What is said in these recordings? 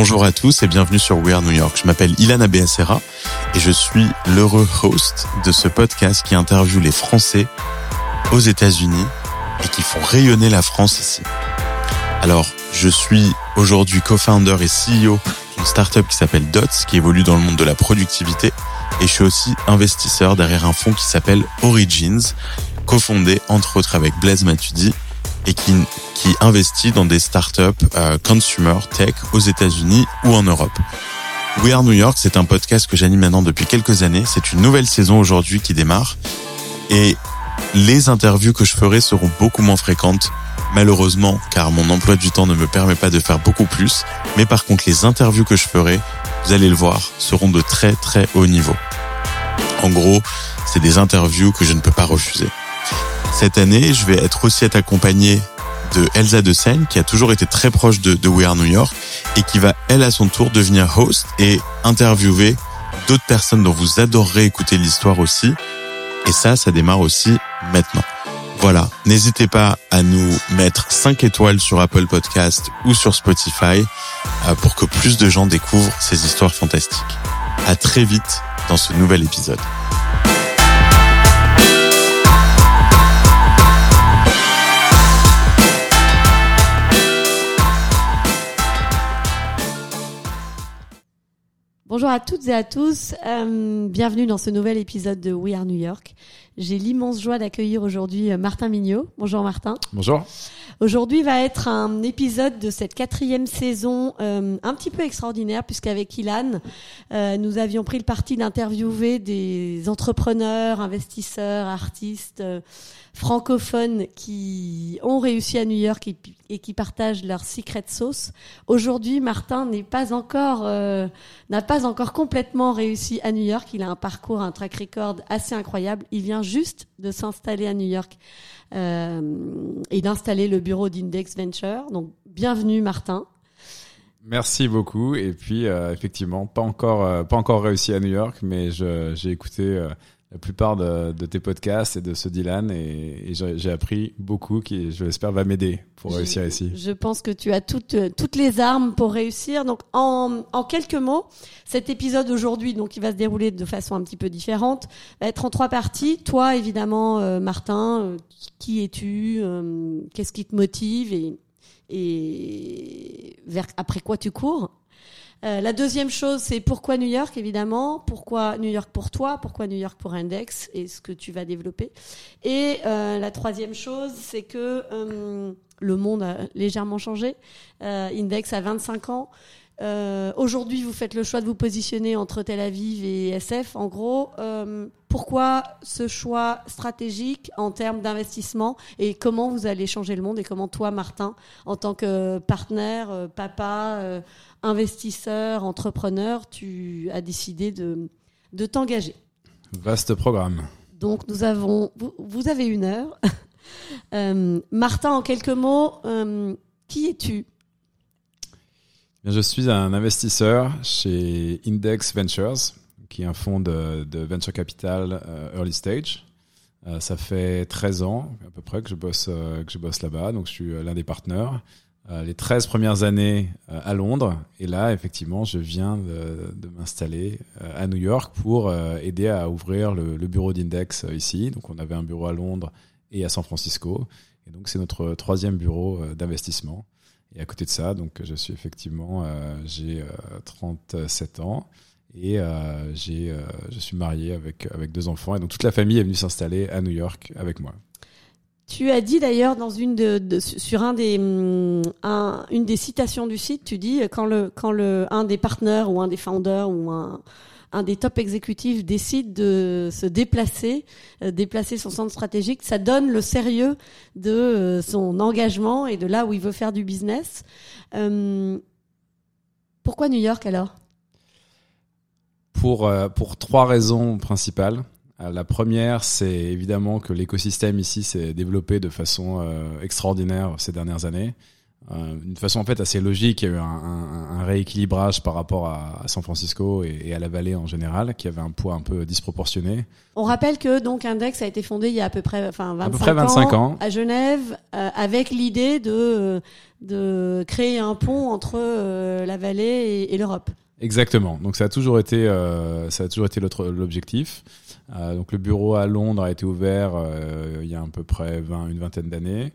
Bonjour à tous et bienvenue sur We Are New York. Je m'appelle Ilana Beacera et je suis l'heureux host de ce podcast qui interviewe les Français aux États-Unis et qui font rayonner la France ici. Alors, je suis aujourd'hui co-founder et CEO d'une startup qui s'appelle Dots, qui évolue dans le monde de la productivité. Et je suis aussi investisseur derrière un fonds qui s'appelle Origins, cofondé entre autres avec Blaise Matudi et qui, qui investit dans des startups euh, consumer tech aux États-Unis ou en Europe. We Are New York, c'est un podcast que j'anime maintenant depuis quelques années. C'est une nouvelle saison aujourd'hui qui démarre. Et les interviews que je ferai seront beaucoup moins fréquentes, malheureusement, car mon emploi du temps ne me permet pas de faire beaucoup plus. Mais par contre, les interviews que je ferai, vous allez le voir, seront de très très haut niveau. En gros, c'est des interviews que je ne peux pas refuser. Cette année, je vais être aussi être accompagné de Elsa de Seine, qui a toujours été très proche de, de We Are New York et qui va, elle, à son tour, devenir host et interviewer d'autres personnes dont vous adorerez écouter l'histoire aussi. Et ça, ça démarre aussi maintenant. Voilà, n'hésitez pas à nous mettre 5 étoiles sur Apple Podcast ou sur Spotify euh, pour que plus de gens découvrent ces histoires fantastiques. À très vite dans ce nouvel épisode. Bonjour à toutes et à tous, euh, bienvenue dans ce nouvel épisode de We Are New York. J'ai l'immense joie d'accueillir aujourd'hui euh, Martin Mignot. Bonjour Martin. Bonjour. Aujourd'hui va être un épisode de cette quatrième saison euh, un petit peu extraordinaire puisqu'avec Ilan, euh, nous avions pris le parti d'interviewer des entrepreneurs, investisseurs, artistes francophones qui ont réussi à New York et, et qui partagent leur secret sauce. Aujourd'hui, Martin n'est pas encore euh, n'a pas encore complètement réussi à New York. Il a un parcours, un track record assez incroyable. Il vient juste de s'installer à New York euh, et d'installer le bureau d'Index Venture. Donc, bienvenue Martin. Merci beaucoup. Et puis, euh, effectivement, pas encore, euh, pas encore réussi à New York, mais j'ai écouté euh, la plupart de, de tes podcasts et de ceux d'Ilan et, et j'ai appris beaucoup qui, je l'espère, va m'aider pour Je- réussir ici. Je pense que tu as toutes, euh, toutes les armes pour réussir. Donc, en, en quelques mots, cet épisode aujourd'hui, donc, qui va se dérouler de façon un petit peu différente, va être en trois parties. Toi, évidemment, euh, Martin, euh, qui es-tu euh, Qu'est-ce qui te motive et, et vers, après quoi tu cours? Euh, la deuxième chose, c'est pourquoi New York, évidemment. Pourquoi New York pour toi Pourquoi New York pour Index Et ce que tu vas développer. Et euh, la troisième chose, c'est que euh, le monde a légèrement changé. Index a 25 ans. Euh, Aujourd'hui, vous faites le choix de vous positionner entre Tel Aviv et SF. En gros, euh, pourquoi ce choix stratégique en termes d'investissement et comment vous allez changer le monde et comment toi, Martin, en tant que partenaire, euh, papa, investisseur, entrepreneur, tu as décidé de, de t'engager? Vaste programme. Donc nous avons, vous, vous avez une heure. Euh, Martin, en quelques mots, qui es-tu? Je suis un investisseur chez Index Ventures, qui est un fonds de, venture capital euh, early stage. Euh, ça fait 13 ans à peu près que je bosse, euh, que bosse là-bas, donc je suis l'un des partenaires. Les 13 premières années à Londres, et là, effectivement, je viens de, m'installer à New York pour aider à ouvrir le, bureau d'Index ici. Donc on avait un bureau à Londres et à San Francisco, et donc c'est notre troisième bureau d'investissement. Et à côté de ça, donc je suis effectivement, euh, j'ai euh, 37 ans et euh, j'ai, euh, je suis marié avec avec deux enfants et donc toute la famille est venue s'installer à New York avec moi. Tu as dit d'ailleurs dans une de, sur un des un- une des citations du site, tu dis quand le quand le un des partenaires ou un des founders ou un un des top exécutifs décide de se déplacer, euh, déplacer son centre stratégique, ça donne le sérieux de euh, son engagement et de là où il veut faire du business. Euh, pourquoi New York alors? Pour trois raisons principales. La première, c'est évidemment que l'écosystème ici s'est développé de façon extraordinaire ces dernières années. Euh, d'une façon en fait assez logique. Il y a eu un, un, un rééquilibrage par rapport à, à San Francisco et, et, à la vallée en général, qui avait un poids un peu disproportionné. On rappelle que donc Index a été fondé il y a à peu près, enfin 25, à peu près 25 ans, ans. à Genève, euh, avec l'idée de de créer un pont entre euh, la vallée et, et l'Europe. Exactement. Donc ça a toujours été euh, ça a toujours été l'objectif. Euh, donc le bureau à Londres a été ouvert il y a à peu près 20, une vingtaine d'années.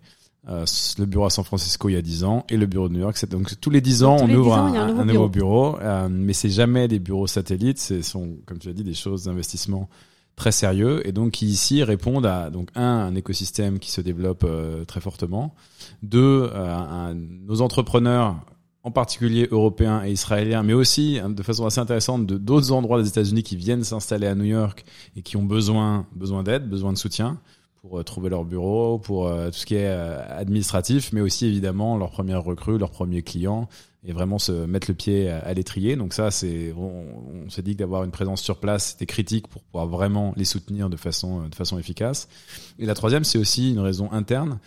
Euh, le bureau à San Francisco il y a 10 ans et le bureau de New York. Donc tous les 10 ans, on ouvre un, un, nouveau, nouveau bureau, bureau euh, mais c'est jamais des bureaux satellites. Ce sont, comme tu as dit, des choses d'investissement très sérieux et donc qui ici répondent à donc un un écosystème qui se développe euh, très fortement, deux euh, un, nos entrepreneurs en particulier européens et israéliens, mais aussi hein, de façon assez intéressante de d'autres endroits des États-Unis qui viennent s'installer à New York et qui ont besoin besoin d'aide, besoin de soutien pour euh, trouver leur bureau, pour euh, tout ce qui est euh, administratif, mais aussi évidemment leur première recrue, leur premier client, et vraiment se mettre le pied à, l'étrier. Donc ça, c'est, on, s'est dit que d'avoir une présence sur place, c'était critique pour pouvoir vraiment les soutenir de façon, de façon efficace. Et la troisième, c'est aussi une raison interne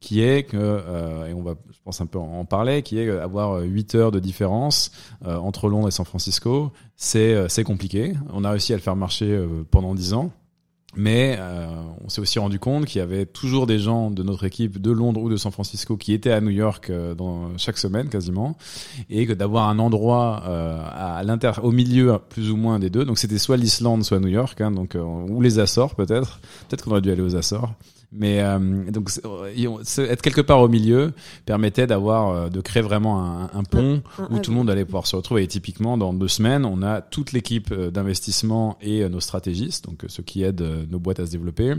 qui est que, euh, et on va, je pense un peu en parler, qui est avoir 8 heures de différence euh, entre Londres et San Francisco, c'est c'est compliqué. On a réussi à le faire marcher pendant 10 ans. Mais euh, on s'est aussi rendu compte qu'il y avait toujours des gens de notre équipe de Londres ou de San Francisco qui étaient à New York euh, dans chaque semaine quasiment, et que d'avoir un endroit euh, à au milieu plus ou moins des deux. Donc c'était soit l'Islande, soit New York, hein, donc euh, ou les Açores peut-être. Peut-être qu'on aurait dû aller aux Açores. Mais euh, donc être quelque part au milieu permettait d'avoir euh, de créer vraiment un, un pont où tout le monde allait pouvoir se retrouver. Et typiquement, dans deux semaines, on a toute l'équipe euh, d'investissement et nos stratégistes, donc ceux qui aident nos boîtes à se développer.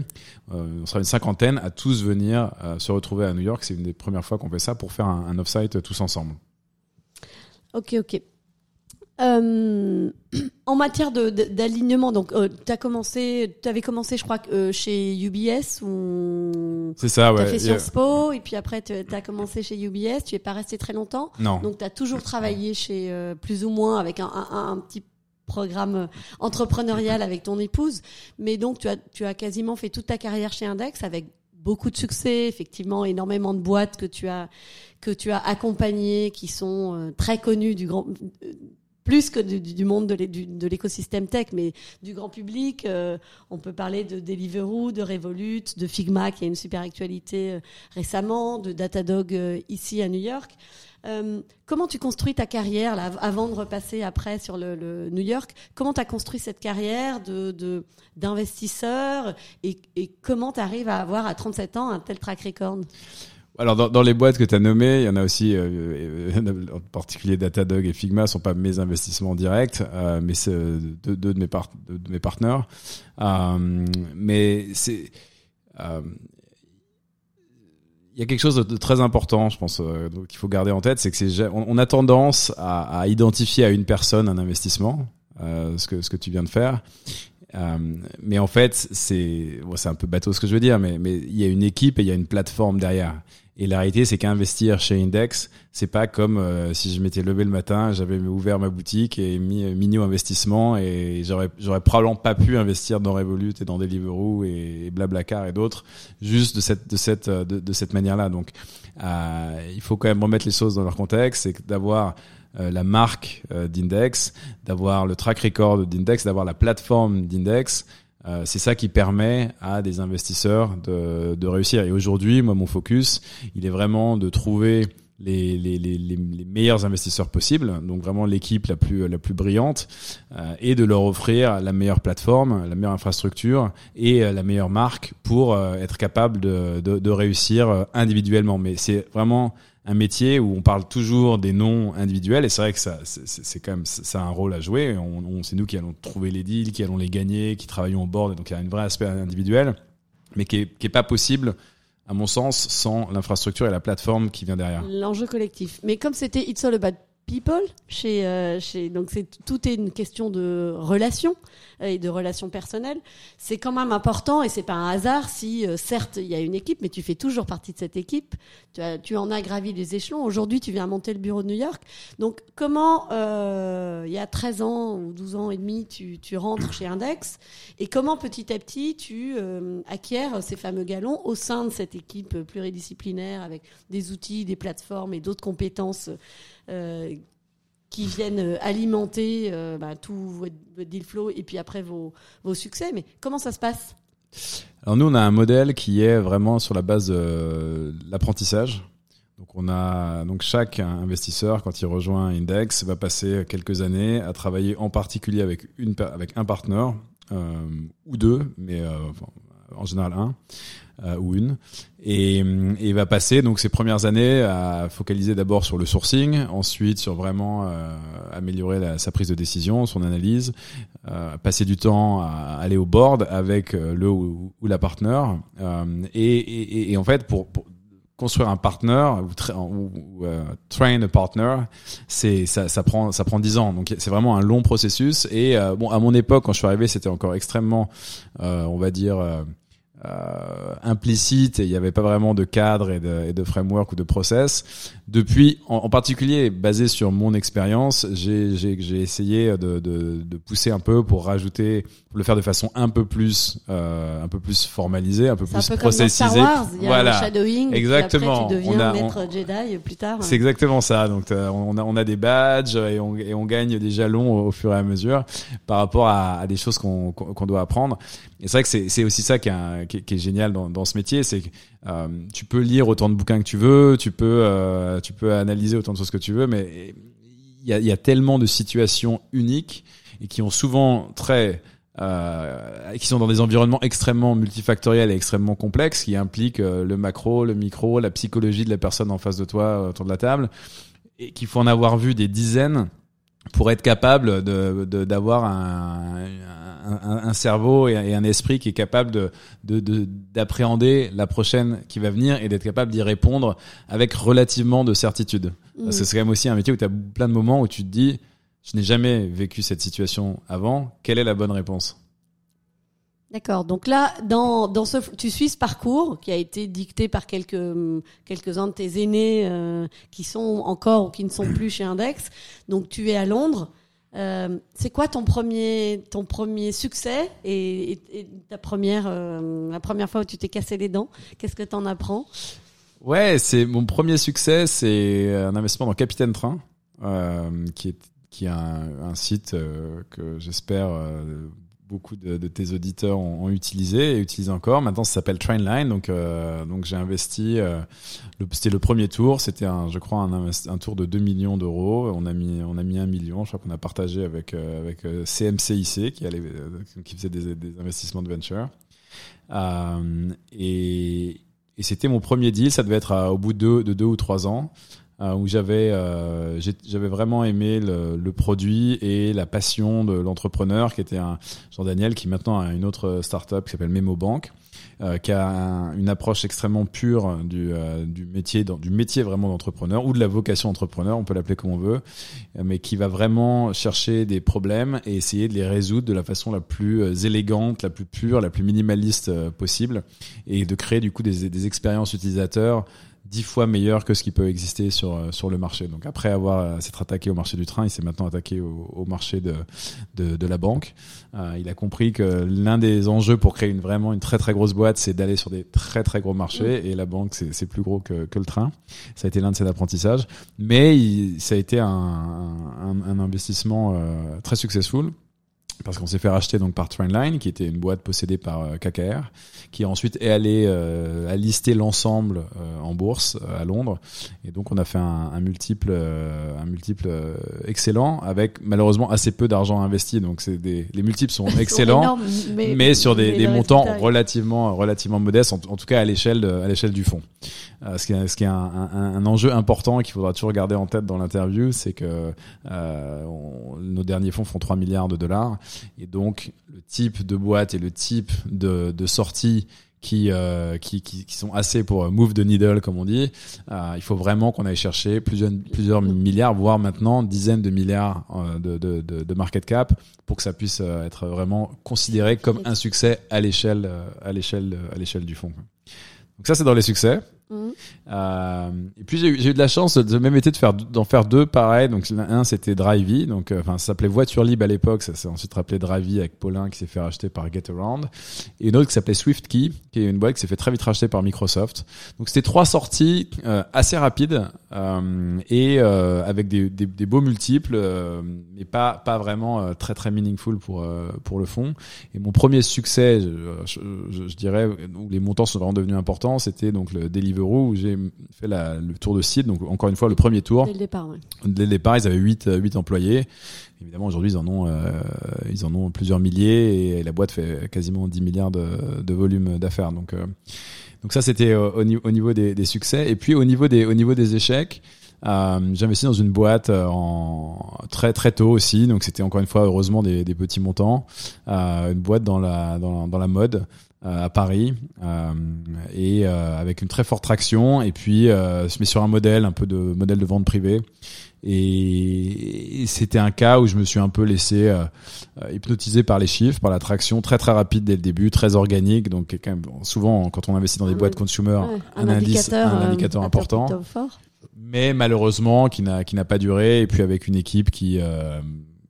on sera une cinquantaine à tous venir se retrouver à New York. C'est une des premières fois qu'on fait ça pour faire un, un off-site tous ensemble. Ok, ok. Euh, en matière d'alignement, donc euh, tu as commencé, tu avais commencé, je crois, euh, chez UBS ou c'est ça, ouais. As fait Sciences Po et puis après tu as commencé chez UBS. Tu es pas resté très longtemps. Non. Donc tu as toujours travaillé chez euh, plus ou moins avec un, un, un petit programme entrepreneurial avec ton épouse, mais donc tu as tu as quasiment fait toute ta carrière chez Index avec beaucoup de succès, effectivement, énormément de boîtes que tu as que tu as accompagnées, qui sont euh, très connues du grand plus que du, monde de l'écosystème tech, mais du grand public. Euh, on peut parler de Deliveroo, de Revolut, de Figma, qui a une super actualité euh, récemment, de Datadog euh, ici à New York. Comment tu construis ta carrière là, avant de repasser après sur le, le New York Comment tu as construit cette carrière de d'investisseur et, et comment tu arrives à avoir à 37 ans un tel track record? Alors dans, dans, les boîtes que tu as nommées, il y en a aussi, euh, euh, en particulier Datadog et Figma sont pas mes investissements directs, euh, mais c'est deux, deux, de mes par de, mes partenaires. Euh, mais c'est euh, il y a quelque chose de très important, je pense, qu'il faut garder en tête, c'est que c'est on, a tendance à, à, identifier à une personne un investissement, ce que ce que tu viens de faire, euh, mais en fait, c'est bon, c'est un peu bateau ce que je veux dire, mais mais il y a une équipe et il y a une plateforme derrière. Et la réalité, c'est qu'investir chez Index, c'est pas comme euh, si je m'étais levé le matin, j'avais ouvert ma boutique et mis euh, Mini Investissement et j'aurais j'aurais probablement pas pu investir dans Revolut et dans Deliveroo et, et Blablacar et d'autres juste de cette de cette de, de cette manière-là. Donc, euh, il faut quand même remettre les choses dans leur contexte, c'est d'avoir euh, la marque euh, d'Index, d'avoir le track record d'Index, d'avoir la plateforme d'Index. Euh, c'est ça qui permet à des investisseurs de, de réussir. Et aujourd'hui, moi, mon focus, il est vraiment de trouver les, les, les, les, meilleurs investisseurs possibles, donc vraiment l'équipe la plus la plus brillante, euh, et de leur offrir la meilleure plateforme, la meilleure infrastructure et la meilleure marque pour euh, être capable de, de, de réussir individuellement. Mais c'est vraiment un métier où on parle toujours des noms individuels et c'est vrai que ça c'est quand même ça a un rôle à jouer. On, c'est nous qui allons trouver les deals qui allons les gagner qui travaillons au board donc il y a un vrai aspect individuel mais qui est, qui est pas possible à mon sens sans l'infrastructure et la plateforme qui vient derrière. L'enjeu collectif. Mais comme c'était It's All About people chez euh, chez donc c'est tout est une question de relation euh, et de relations personnelles. C'est quand même important et c'est pas un hasard si euh, certes il y a une équipe mais tu fais toujours partie de cette équipe. Tu, as, tu en as gravi les échelons. Aujourd'hui tu viens monter le bureau de New York. Donc comment il y a 13 ans ou 12 ans et demi tu, tu rentres chez Index et comment petit à petit tu acquiers ces fameux galons au sein de cette équipe pluridisciplinaire avec des outils des plateformes et d'autres compétences euh, qui viennent euh, alimenter euh, bah, tout votre, deal flow et puis après vos, vos succès. Mais comment ça se passe? Alors nous, on a un modèle qui est vraiment sur la base de l'apprentissage. Donc on a donc chaque investisseur quand il rejoint Index va passer quelques années à travailler en particulier avec une avec un partenaire euh, ou deux, mais euh, en général un euh, ou une, et, et, il va passer donc ses premières années à focaliser d'abord sur le sourcing, ensuite sur vraiment euh, améliorer la, sa prise de décision, son analyse, euh, passer du temps à aller au board avec le ou, ou la partenaire, et, et, et, en fait pour, pour construire un partenaire ou, tra ou, ou uh, train a partner, c'est ça, ça prend ça prend dix ans. Donc c'est vraiment un long processus. Et euh, bon, à mon époque, quand je suis arrivé, c'était encore extrêmement, euh, on va dire. Euh, implicite et il n'y avait pas vraiment de cadre et de, et de, framework ou de process. Depuis, en, en particulier basé sur mon expérience, j'ai essayé de, de, de, pousser un peu pour rajouter, pour le faire de façon un peu plus, euh, un peu plus formalisée, un peu plus un peu processisée. Comme dans Star Wars, il y a voilà, le shadowing, exactement. Après, tu deviens on a, maître on... Jedi plus tard. C'est exactement ça. Donc on a, on a des badges et on, et on gagne des jalons au, au, fur et à mesure par rapport à, à des choses qu'on qu'on doit apprendre. Et c'est vrai que c'est aussi ça qui est, qui, qui est génial dans, dans, ce métier, c'est que euh, tu peux lire autant de bouquins que tu veux, tu peux, euh, tu peux analyser autant de choses que tu veux, mais il y a, y a, tellement de situations uniques et qui ont souvent très euh, qui sont dans des environnements extrêmement multifactoriels et extrêmement complexes, qui impliquent le macro, le micro, la psychologie de la personne en face de toi autour de la table, et qu'il faut en avoir vu des dizaines pour être capable de d'avoir un, un, un, cerveau et un esprit qui est capable de d'appréhender de, la prochaine qui va venir et d'être capable d'y répondre avec relativement de certitude. Mmh. Parce que c'est quand même aussi un métier où tu as plein de moments où tu te dis je n'ai jamais vécu cette situation avant, quelle est la bonne réponse? D'accord. Donc là, dans, dans ce, tu suis ce parcours qui a été dicté par quelques quelques-uns de tes aînés euh, qui sont encore ou qui ne sont plus chez Index. Donc tu es à Londres. Euh, c'est quoi ton premier ton premier succès et, ta première euh, la première fois où tu t'es cassé les dents? Qu'est-ce que tu en apprends? Ouais, c'est mon premier succès, c'est un investissement dans Capitaine Train, qui est qui est un, site que j'espère beaucoup de, tes auditeurs ont, utilisé et utilisent encore. Maintenant, ça s'appelle Trainline. Donc, euh, j'ai investi. Euh, c'était le premier tour. C'était je crois, un, tour de 2 millions d'euros. On a mis, on a mis un million. Je crois qu'on a partagé avec euh, avec CMCIC qui allait, qui faisait des, investissements de venture. et c'était mon premier deal. Ça devait être au bout de deux, de deux ou trois ans où j'avais euh, j'avais vraiment aimé le, le, produit et la passion de l'entrepreneur qui était un Jean Daniel qui maintenant a une autre startup qui s'appelle Memo Bank euh, qui a un, une approche extrêmement pure du, euh, du métier du métier vraiment d'entrepreneur ou de la vocation entrepreneur on peut l'appeler comme on veut mais qui va vraiment chercher des problèmes et essayer de les résoudre de la façon la plus euh, élégante la plus pure la plus minimaliste possible et de créer du coup des, des expériences utilisateurs dix fois meilleur que ce qui peut exister sur euh, sur le marché. Donc après avoir euh, s'être attaqué au marché du train, il s'est maintenant attaqué au, au marché de, de, de la banque. Euh, il a compris que l'un des enjeux pour créer une vraiment une très très grosse boîte, c'est d'aller sur des très très gros marchés mmh. et la banque c'est plus gros que, que le train. Ça a été l'un de ses apprentissages, mais il, ça a été un, un, un investissement euh, très successful parce qu'on s'est fait racheter donc par Trainline, qui était une boîte possédée par euh, KKR, qui ensuite est allé euh, à lister l'ensemble euh, en bourse euh, à Londres, et donc on a fait un, un multiple, euh, un multiple excellent, avec malheureusement assez peu d'argent investi, donc c'est des les multiples sont excellents, énormes, mais, mais, sur des, mais des montants relativement relativement modestes, en, en, tout cas à l'échelle à l'échelle du fonds. ce qui est, ce qui est un, un, un enjeu important qu'il faudra toujours garder en tête dans l'interview, c'est que on, nos derniers fonds font 3 milliards de dollars et donc, le type de boîte et le type de, de sortie qui, euh, qui, qui, qui, sont assez pour move the needle, comme on dit. Euh, il faut vraiment qu'on aille chercher plusieurs, plusieurs milliards, voire maintenant dizaines de milliards euh, de, de, de, de, market cap pour que ça puisse euh, être vraiment considéré comme un succès à l'échelle, à l'échelle, à l'échelle du fonds. Donc ça, c'est dans les succès. Euh, et puis j'ai eu de la chance de même été de faire d'en faire deux pareils. Donc un c'était Drivey, donc euh, enfin ça s'appelait Voiture Libre à l'époque, ça s'est ensuite rappelé Drivey avec Paulin qui s'est fait racheter par Getaround et une autre qui s'appelait SwiftKey, qui est une boîte qui s'est fait très vite racheter par Microsoft. Donc c'était trois sorties euh, assez rapides euh, et avec des, des, beaux multiples, mais pas pas vraiment très très meaningful pour pour le fond. Et mon premier succès, je, je, je, dirais, où les montants sont vraiment devenus importants, c'était donc le Delivery où j'ai fait la, le tour de site. Donc encore une fois, le premier tour. Dès le départ, ouais. Dès le départ, ils avaient 8, 8 euh, employés. Évidemment, aujourd'hui, ils en ont, euh, ils en ont plusieurs milliers et la boîte fait quasiment 10 milliards de, de volume d'affaires. Donc, euh, donc ça, c'était au, au, niveau des, des, succès. Et puis au niveau des, au niveau des échecs. Euh, j'ai investi dans une boîte en très très tôt aussi, donc c'était encore une fois heureusement des, des petits montants. Euh, une boîte dans la dans, dans la mode. Euh, à Paris euh, et euh, avec une très forte traction et puis se met sur un modèle un peu de modèle de vente privée et, c'était un cas où je me suis un peu laissé hypnotiser par les chiffres, par la traction très très rapide dès le début, très organique. Donc quand même, souvent quand on investit dans des boîtes consumer, un, indice, un indicateur important. Mais malheureusement qui n'a qui n'a pas duré et puis avec une équipe qui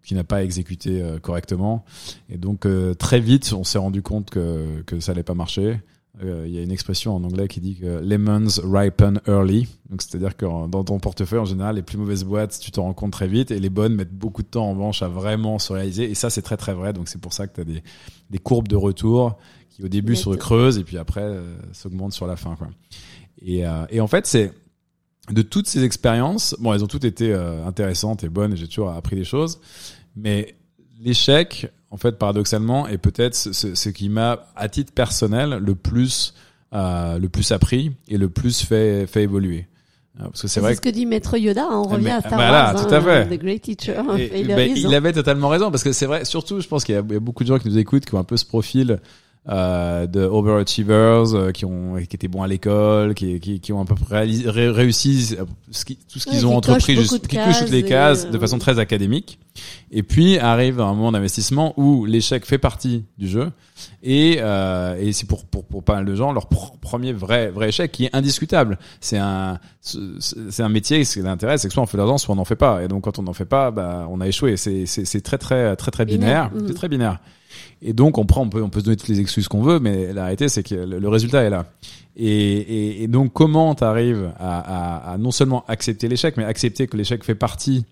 qui n'a pas exécuté euh, correctement. Et donc euh, très vite, on s'est rendu compte que, que ça allait pas marcher. Euh, il y a une expression en anglais qui dit que lemons ripen early. Donc c'est-à-dire que dans ton portefeuille en général, les plus mauvaises boîtes, tu t'en rends compte très vite, et les bonnes mettent beaucoup de temps en revanche à vraiment se réaliser. Et ça, c'est très très vrai. Donc c'est pour ça que tu as des, des courbes de retour qui au début se creusent et puis après s'augmentent sur la fin. Quoi. Et, et en fait, c'est de toutes ces expériences, bon, elles ont toutes été intéressantes et bonnes, et j'ai toujours appris des choses. Mais l'échec, en fait, paradoxalement, est peut-être ce, ce, qui m'a, à titre personnel, le plus, euh, le plus appris et le plus fait, fait évoluer. Euh, parce que c'est vrai. ce que dit Maître Yoda. Hein, on revient à Star voilà, Wars, tout à fait. The Great Teacher. Ben, il avait totalement raison parce que c'est vrai. Surtout, je pense qu'il y, a beaucoup de gens qui nous écoutent qui ont un peu ce profil euh, de overachievers euh, qui ont qui étaient bons à l'école, qui, qui, qui ont à peu près réussi ce qui, tout ce qu'ils ont entrepris, juste, qui cochent toutes les cases de euh, façon très académique. Et puis arrive un moment d'investissement où l'échec fait partie du jeu et euh, et c'est pour, pour pour pas mal de gens leur premier vrai vrai échec qui est indiscutable. C'est un c'est un métier. Ce qui l'intéresse, c'est que soit on fait l'argent, soit on n'en fait pas. Et donc quand on n'en fait pas, bah on a échoué. C'est c'est c'est très très très très binaire. C'est mm. très binaire. Et donc on prend, on peut, on peut se donner toutes les excuses qu'on veut, mais la réalité c'est que le, résultat est là. Et, et, et donc comment tu arrives à, à, à, non seulement accepter l'échec, mais accepter que l'échec fait partie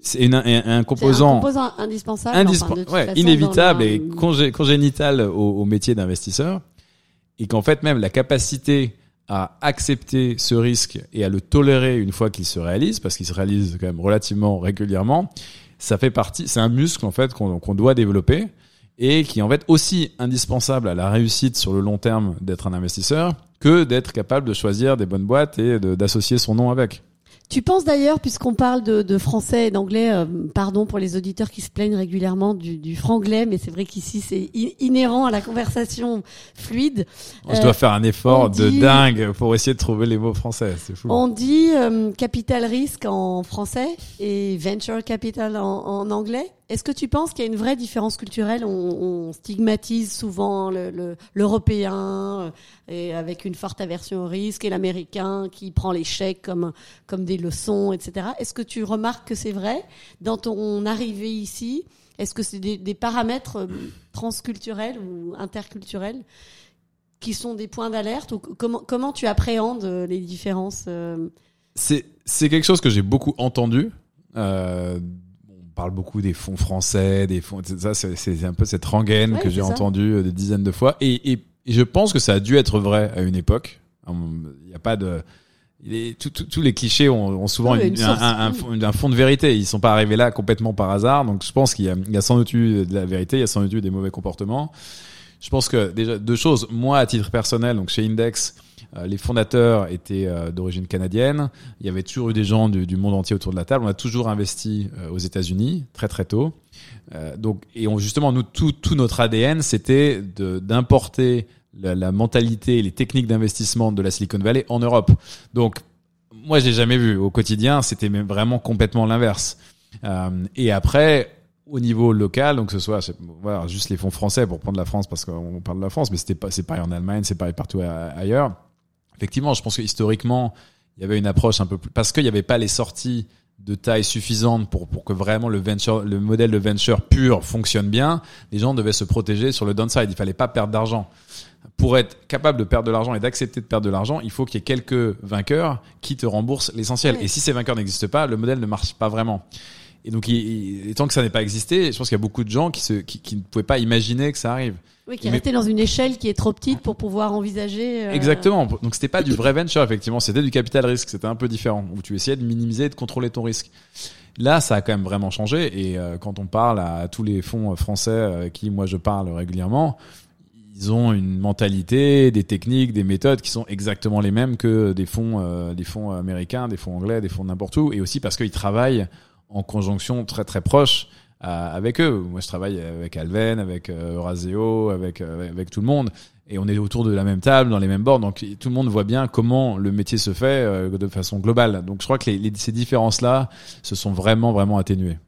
c'est un, un, composant, un composant indispensable, ouais, inévitable et congénital au, au métier d'investisseur, et qu'en fait même la capacité à accepter ce risque et à le tolérer une fois qu'il se réalise, parce qu'il se réalise quand même relativement régulièrement, ça fait partie, c'est un muscle en fait qu'on doit développer et qui est en fait aussi indispensable à la réussite sur le long terme d'être un investisseur que d'être capable de choisir des bonnes boîtes et d'associer son nom avec. Tu penses d'ailleurs, puisqu'on parle de, de, français et d'anglais, euh, pardon pour les auditeurs qui se plaignent régulièrement du, du franglais, mais c'est vrai qu'ici c'est inhérent à la conversation fluide. Je dois euh, faire un effort de dingue pour essayer de trouver les mots français, c'est fou. On dit euh, capital risque en français et venture capital en, en anglais. Est-ce que tu penses qu'il y a une vraie différence culturelle? On, stigmatise souvent l'Européen le, le, et avec une forte aversion au risque et l'Américain qui prend l'échec comme comme des leçons, etc. Est-ce que tu remarques que c'est vrai? Dans ton arrivée ici Est-ce que c'est des, paramètres euh, transculturels ou interculturels qui sont des points d'alerte? Ou comment comment tu appréhendes euh, les différences euh? C'est quelque chose que j'ai beaucoup entendu. Euh, parle beaucoup des fonds français, des fonds, ça, c'est un peu cette rengaine que j'ai entendu euh, des dizaines de fois. Et, et, je pense que ça a dû être vrai à une époque. Il n'y a pas de, tous les clichés ont, souvent un, un, un, fond de vérité. Ils sont pas arrivés là complètement par hasard. Donc je pense qu'il y, y, a sans doute eu de la vérité, il y a sans doute eu des mauvais comportements. Je pense que déjà deux choses. Moi, à titre personnel, donc chez Index, les fondateurs étaient euh, d'origine canadienne. Il y avait toujours eu des gens du, monde entier autour de la table. On a toujours investi euh, aux États-Unis très très tôt. donc et on, justement nous tout, tout notre ADN c'était d'importer la, la mentalité, les techniques d'investissement de la Silicon Valley en Europe. Donc, moi, j'ai jamais vu. Au quotidien, c'était vraiment complètement l'inverse. Euh, et après, au niveau local, donc ce soit voilà, juste les fonds français pour prendre la France parce qu'on parle de la France, mais c'était pas c'est pareil en Allemagne, c'est pareil partout ailleurs. Effectivement, je pense que historiquement, il y avait une approche un peu plus parce qu'il n'y avait pas les sorties de taille suffisante pour pour que vraiment le venture le modèle de venture pur fonctionne bien, les gens devaient se protéger sur le downside, il fallait pas perdre d'argent. Pour être capable de perdre de l'argent et d'accepter de perdre de l'argent, il faut qu'il y ait quelques vainqueurs qui te remboursent l'essentiel. Et si ces vainqueurs n'existent pas, le modèle ne marche pas vraiment. Et donc, il, tant que ça n'est pas existé, je pense qu'il y a beaucoup de gens qui, se, qui, qui, ne pouvaient pas imaginer que ça arrive. Oui, qui restaient dans une échelle qui est trop petite pour pouvoir envisager. Euh... Exactement. Donc, c'était pas du vrai venture, effectivement. C'était du capital risque. C'était un peu différent. Où tu essayais de minimiser et de contrôler ton risque. Là, ça a quand même vraiment changé. Et euh, quand on parle à tous les fonds français euh, qui, moi, je parle régulièrement, ils ont une mentalité, des techniques, des méthodes qui sont exactement les mêmes que des fonds, euh, des fonds américains, des fonds anglais, des fonds n'importe où, et aussi parce qu'ils travaillent en conjonction très très proche euh, avec eux. Moi, je travaille avec Alven, avec euh, Euraseo, avec euh, avec tout le monde, et on est autour de la même table, dans les mêmes bords, donc tout le monde voit bien comment le métier se fait de façon globale. Donc, je crois que les, ces différences-là se sont vraiment vraiment atténuées.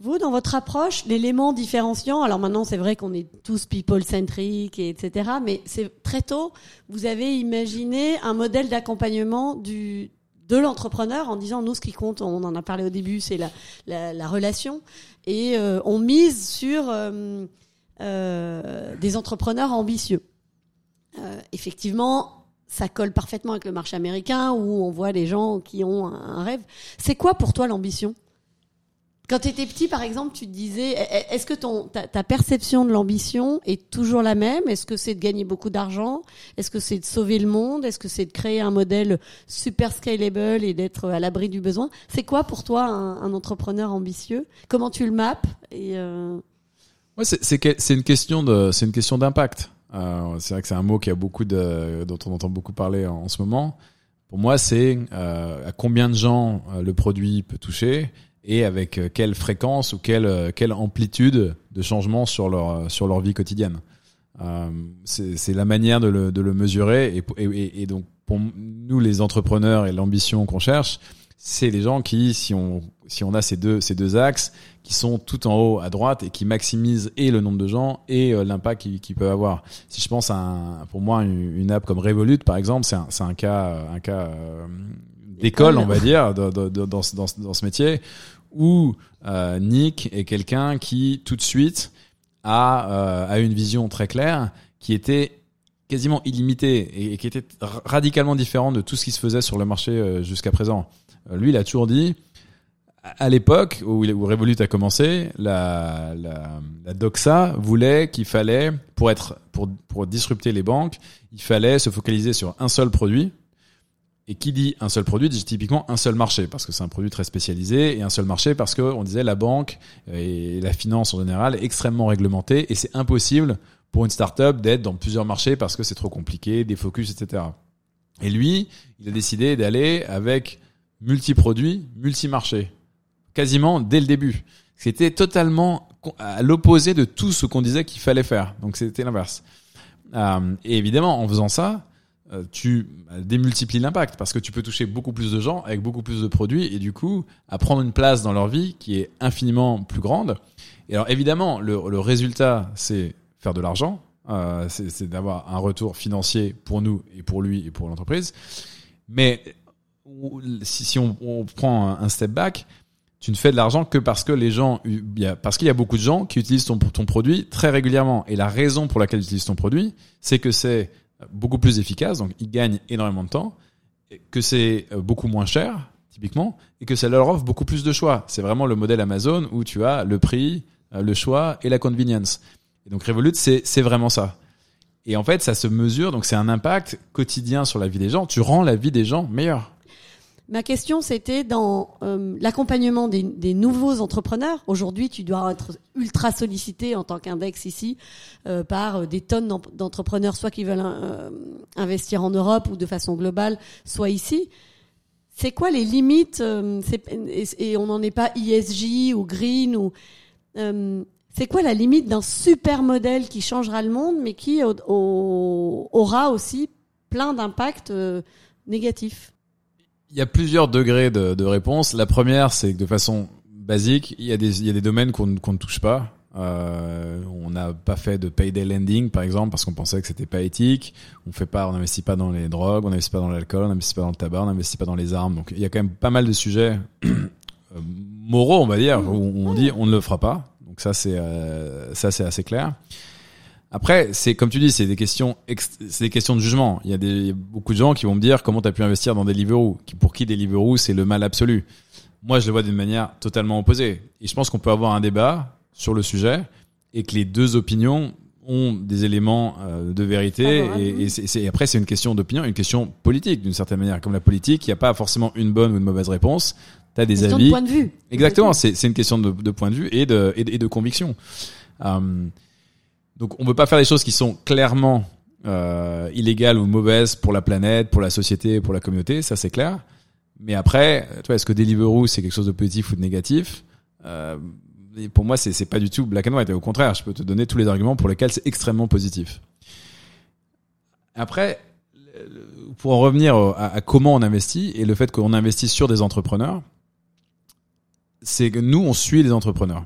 Vous, dans votre approche, l'élément différenciant, alors maintenant c'est vrai qu'on est tous people-centric, et etc., mais c'est très tôt, vous avez imaginé un modèle d'accompagnement du, de l'entrepreneur en disant nous ce qui compte, on en a parlé au début, c'est la, la, la, relation et euh, on mise sur euh, euh, des entrepreneurs ambitieux. Effectivement, ça colle parfaitement avec le marché américain où on voit des gens qui ont un rêve. C'est quoi pour toi l'ambition? Quand tu étais petit, par exemple, tu te disais, est-ce que ton, ta, perception de l'ambition est toujours la même? Est-ce que c'est de gagner beaucoup d'argent? Est-ce que c'est de sauver le monde? Est-ce que c'est de créer un modèle super scalable et d'être à l'abri du besoin? C'est quoi pour toi un, entrepreneur ambitieux? Comment tu le maps et euh... ouais, c'est une question de, c'est une question d'impact. Euh, c'est vrai que c'est un mot qui a beaucoup de, dont on entend beaucoup parler en, en ce moment. Pour moi, c'est euh, à combien de gens euh, le produit peut toucher et avec euh, quelle fréquence ou quelle, euh, quelle amplitude de changement sur leur, euh, sur leur vie quotidienne. Euh, c'est la manière de le, de le mesurer et, et, et, donc pour nous les entrepreneurs et l'ambition qu'on cherche, c'est les gens qui, si on, si on a ces deux, ces deux axes, qui sont tout en haut à droite et qui maximisent et le nombre de gens et l'impact qu'ils qui peuvent avoir. Si je pense à un, pour moi une, une app comme Revolut par exemple, c'est un, un cas, un cas euh, d'école on va dire dans, dans, dans, dans, ce métier où euh, Nick est quelqu'un qui tout de suite a, euh, a une vision très claire qui était quasiment illimitée et, qui était radicalement différente de tout ce qui se faisait sur le marché euh, jusqu'à présent. Euh, lui, il a toujours dit, à l'époque où, où Revolut a commencé, la, la, la Doxa voulait qu'il fallait, pour être, pour, pour disrupter les banques, il fallait se focaliser sur un seul produit, et qui dit un seul produit dit typiquement un seul marché parce que c'est un produit très spécialisé et un seul marché parce que on disait la banque et la finance en général est extrêmement réglementée et c'est impossible pour une startup d'être dans plusieurs marchés parce que c'est trop compliqué, des focus, etc. Et lui, il a décidé d'aller avec multi-produits, multi-marchés, quasiment dès le début. C'était totalement à l'opposé de tout ce qu'on disait qu'il fallait faire. Donc c'était l'inverse. Euh, et évidemment, en faisant ça, tu démultiplies l'impact parce que tu peux toucher beaucoup plus de gens avec beaucoup plus de produits et du coup à prendre une place dans leur vie qui est infiniment plus grande. Et alors évidemment, le, résultat, c'est faire de l'argent, euh, c'est d'avoir un retour financier pour nous et pour lui et pour l'entreprise. Mais si, on, prend un step back, tu ne fais de l'argent que parce que les gens, parce qu'il y a beaucoup de gens qui utilisent ton, ton produit très régulièrement. Et la raison pour laquelle ils utilisent ton produit, c'est que c'est beaucoup plus efficace, donc ils gagnent énormément de temps, que c'est euh, beaucoup moins cher, typiquement, et que ça leur offre beaucoup plus de choix. C'est vraiment le modèle Amazon où tu as le prix, euh, le choix et la convenience. Et donc Revolut, c'est vraiment ça. Et en fait, ça se mesure, donc c'est un impact quotidien sur la vie des gens. Tu rends la vie des gens meilleure. Ma question, c'était dans euh, l'accompagnement des, nouveaux entrepreneurs. Aujourd'hui, tu dois être ultra sollicité en tant qu'index ici euh, par euh, des tonnes d'entrepreneurs, soit qui veulent investir en Europe ou de façon globale, soit ici. C'est quoi les limites et, on n'en est pas ESG ou green ou C'est quoi la limite d'un super modèle qui changera le monde, mais qui au- au- aura aussi plein d'impacts négatifs Il y a plusieurs degrés de, de réponse. La première, c'est que de façon basique, il y a des, il y a des domaines qu'on qu'on ne touche pas. Euh, on n'a pas fait de payday lending, par exemple, parce qu'on pensait que c'était pas éthique. On fait pas, on n'investit pas dans les drogues, on n'investit pas dans l'alcool, on n'investit pas dans le tabac, on n'investit pas dans les armes. Donc, il y a quand même pas mal de sujets euh, moraux, on va dire, où on dit on ne le fera pas. Donc ça, c'est euh, ça, c'est assez clair. Après, c'est comme tu dis, c'est des questions, c'est des questions de jugement. Il y a des il y a beaucoup de gens qui vont me dire comment tu as pu investir dans Deliveroo, qui pour qui Deliveroo c'est le mal absolu. Moi, je le vois d'une manière totalement opposée. Et je pense qu'on peut avoir un débat sur le sujet et que les deux opinions ont des éléments euh, de vérité. Et, oui. et c'est- c'est- et après, c'est une question d'opinion, une question politique d'une certaine manière. Comme la politique, il n'y a pas forcément une bonne ou une mauvaise réponse. Tu as des Question avis. de point de vue. Exactement, c'est c'est une question de, de point de vue et de, et de, et de conviction. Euh, donc on peut pas faire des choses qui sont clairement euh, illégales ou mauvaises pour la planète, pour la société, pour la communauté, ça c'est clair. Mais après, est-ce que Deliveroo c'est quelque chose de positif ou de négatif? Euh, Pour moi, c'est pas du tout black and white. Au contraire, je peux te donner tous les arguments pour lesquels c'est extrêmement positif. Après, pour en revenir à, à comment on investit et le fait qu'on investit sur des entrepreneurs, c'est que nous, on suit les entrepreneurs.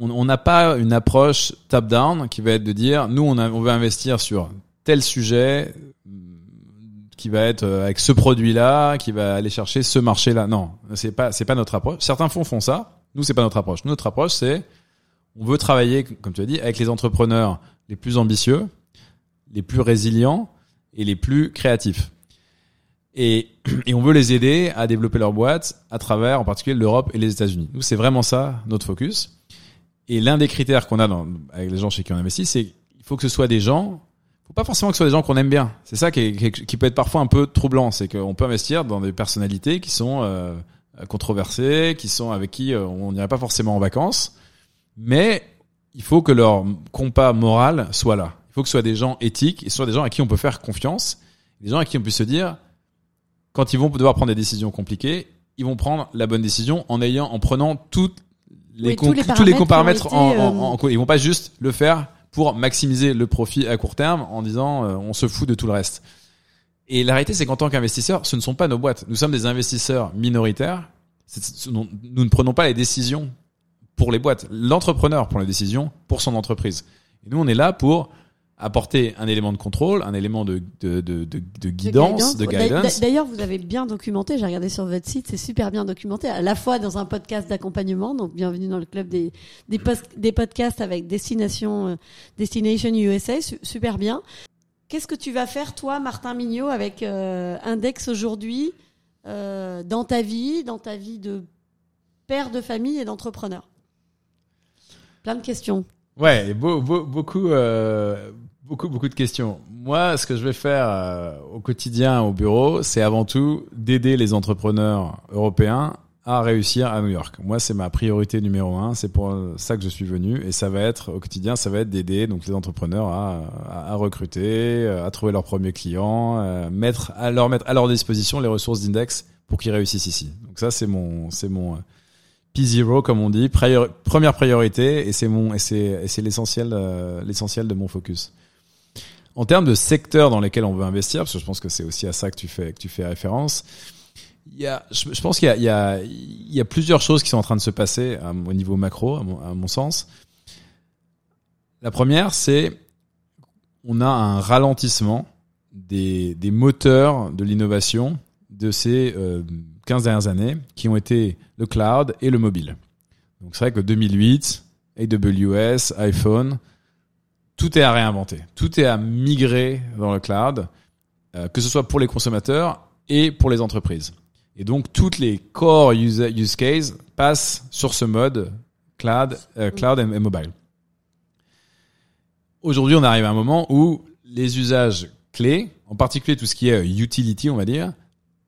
On n'a pas une approche top-down qui va être de dire, nous, on, a- on veut investir sur tel sujet hum, qui va être euh, avec ce produit-là, qui va aller chercher ce marché-là. Non, c'est pas c'est pas notre approche. Certains fonds font ça. Nous, c'est pas notre approche. Notre approche, c'est on veut travailler, comme tu as dit, avec les entrepreneurs les plus ambitieux, les plus résilients et les plus créatifs. Et, on veut les aider à développer leur boîte à travers, en particulier, l'Europe et les États-Unis. Nous, c'est vraiment ça notre focus. Et l'un des critères qu'on a dans, avec les gens chez qui on investit, c'est qu'il faut que ce soit des gens. Faut pas forcément que ce soit des gens qu'on aime bien. C'est ça qui, est- qui, peut être parfois un peu troublant, c'est qu'on peut investir dans des personnalités qui sont euh, controversées, qui sont avec qui euh, on n'irait pas forcément en vacances, mais il faut que leur compas moral soit là. Il faut que ce soit des gens éthiques et ce soit des gens à qui on peut faire confiance, des gens à qui on peut se dire quand ils vont devoir prendre des décisions compliquées, ils vont prendre la bonne décision en ayant, en prenant toutes les, Oui, con- tous les tous les paramètres paramètres en, en- euh, en- ils vont pas juste le faire pour maximiser le profit à court terme en disant euh, on se fout de tout le reste. Et la réalité, c'est qu'en tant qu'investisseur, ce ne sont pas nos boîtes. Nous sommes des investisseurs minoritaires. Nous ne prenons pas les décisions pour les boîtes. L'entrepreneur prend les décisions pour son entreprise. Et nous, on est là pour apporter un élément de contrôle, un élément de, de, de, de, de guidance, de D'a- guidance. D'ailleurs, vous avez bien documenté, j'ai regardé sur votre site, c'est super bien documenté, à la fois dans un podcast d'accompagnement, donc bienvenue dans le club des, des, post- des podcasts avec Destination, euh, Destination USA, su- super bien. Qu'est-ce que tu vas faire, toi, Martin Mignot, avec euh, Index aujourd'hui, euh, dans ta vie, dans ta vie de père de famille et d'entrepreneur? Plein de questions. Ouais, beaucoup, euh, beaucoup, beaucoup de questions. Moi, ce que je vais faire euh, au quotidien au bureau, c'est avant tout d'aider les entrepreneurs européens à réussir à New York. Moi, c'est ma priorité numéro un. C'est pour ça que je suis venu. Et ça va être au quotidien, ça va être d'aider donc les entrepreneurs à, recruter, euh, à trouver leurs premiers clients, mettre à leur mettre à leur disposition les ressources d'index pour qu'ils réussissent ici. Donc ça, c'est mon, c'est mon P0 comme on dit, première priorité et c'est mon et c'est c'est l'essentiel euh, l'essentiel de mon focus. En termes de secteurs dans lesquels on veut investir, parce que je pense que c'est aussi à ça que tu fais que tu fais référence. Il y a, je, pense qu'il y a, il y a plusieurs choses qui sont en train de se passer au niveau macro, à mon, à mon sens. La première, c'est on a un ralentissement des, des moteurs de l'innovation de ces euh, 15 dernières années qui ont été le cloud et le mobile. Donc c'est vrai que 2008, AWS, iPhone, tout est à réinventer, tout est à migrer dans le cloud, euh, que ce soit pour les consommateurs et pour les entreprises. Et donc toutes les core use, use cases passent sur ce mode cloud, euh, cloud et, mobile. Aujourd'hui, on arrive à un moment où les usages clés, en particulier tout ce qui est euh, utility, on va dire,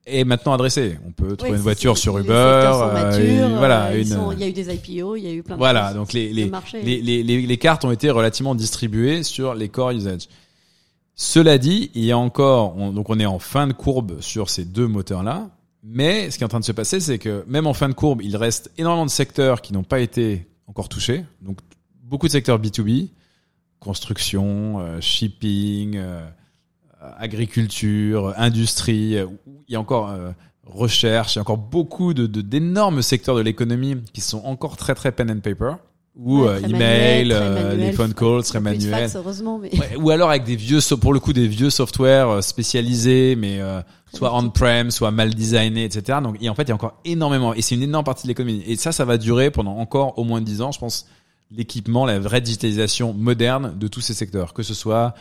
est maintenant adressé. On peut trouver une voiture sur Uber, euh, voilà, euh, une, sont- il y a eu des IPO, il y a eu plein de voilà. choses. Donc les Le les, les, les, les, les cartes ont été relativement distribuées sur les core usage. Cela dit, il y a encore, on- donc on est en fin de courbe sur ces deux moteurs-là, mais ce qui est en train de se passer, c'est que même en fin de courbe, il reste énormément de secteurs qui n'ont pas été encore touchés. Donc beaucoup de secteurs B2B, construction, euh, shipping, euh, agriculture, industrie. euh, où il y a encore euh, recherche, il y a encore beaucoup de de- d'énormes secteurs de l'économie qui sont encore très très pen and paper. Ou Ouais, euh, email, manuel, euh, manuel. les phone calls très de fax, heureusement, mais Ouais, ou alors avec des vieux, so- pour le coup, des vieux softwares euh, spécialisés, mais euh, soit on-prem, soit mal designés, etc. Donc, et en fait, il y a encore énormément, et c'est une énorme partie de l'économie. Et ça, ça va durer pendant encore au moins 10 ans, je pense, l'équipement, la vraie digitalisation moderne de tous ces secteurs, que ce soit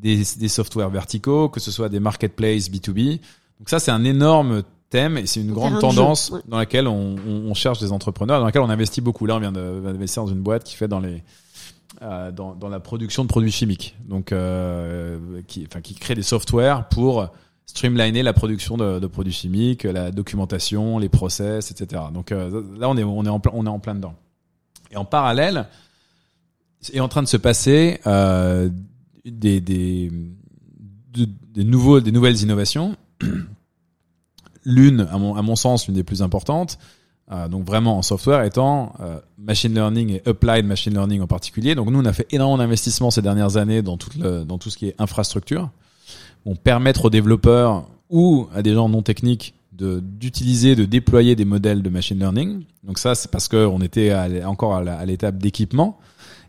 des, des softwares verticaux, que ce soit des marketplaces B2B. Donc ça, c'est un énorme thème et c'est une grande jeu, tendance ouais. dans laquelle on, on- on cherche des entrepreneurs, dans laquelle on investit beaucoup. Là, on vient d'investir dans une boîte qui fait dans les euh, dans, dans la production de produits chimiques, donc euh, qui, enfin, qui crée des softwares pour streamliner la production de, de produits chimiques, la documentation, les process, etc. Donc euh, là, on est on est en plein on est en plein dedans. Et en parallèle, est en train de se passer euh, des des de- des nouveaux des nouvelles innovations. L'une, à mon, sens, l'une des plus importantes, euh, donc vraiment en software, étant euh, machine learning et applied machine learning en particulier. Donc nous, on a fait énormément d'investissements ces dernières années dans tout, le, dans tout ce qui est infrastructure. Bon, permettre aux développeurs ou à des gens non techniques d'utiliser, de déployer des modèles de machine learning. Donc ça, c'est parce que on était encore à l'étape d'équipement.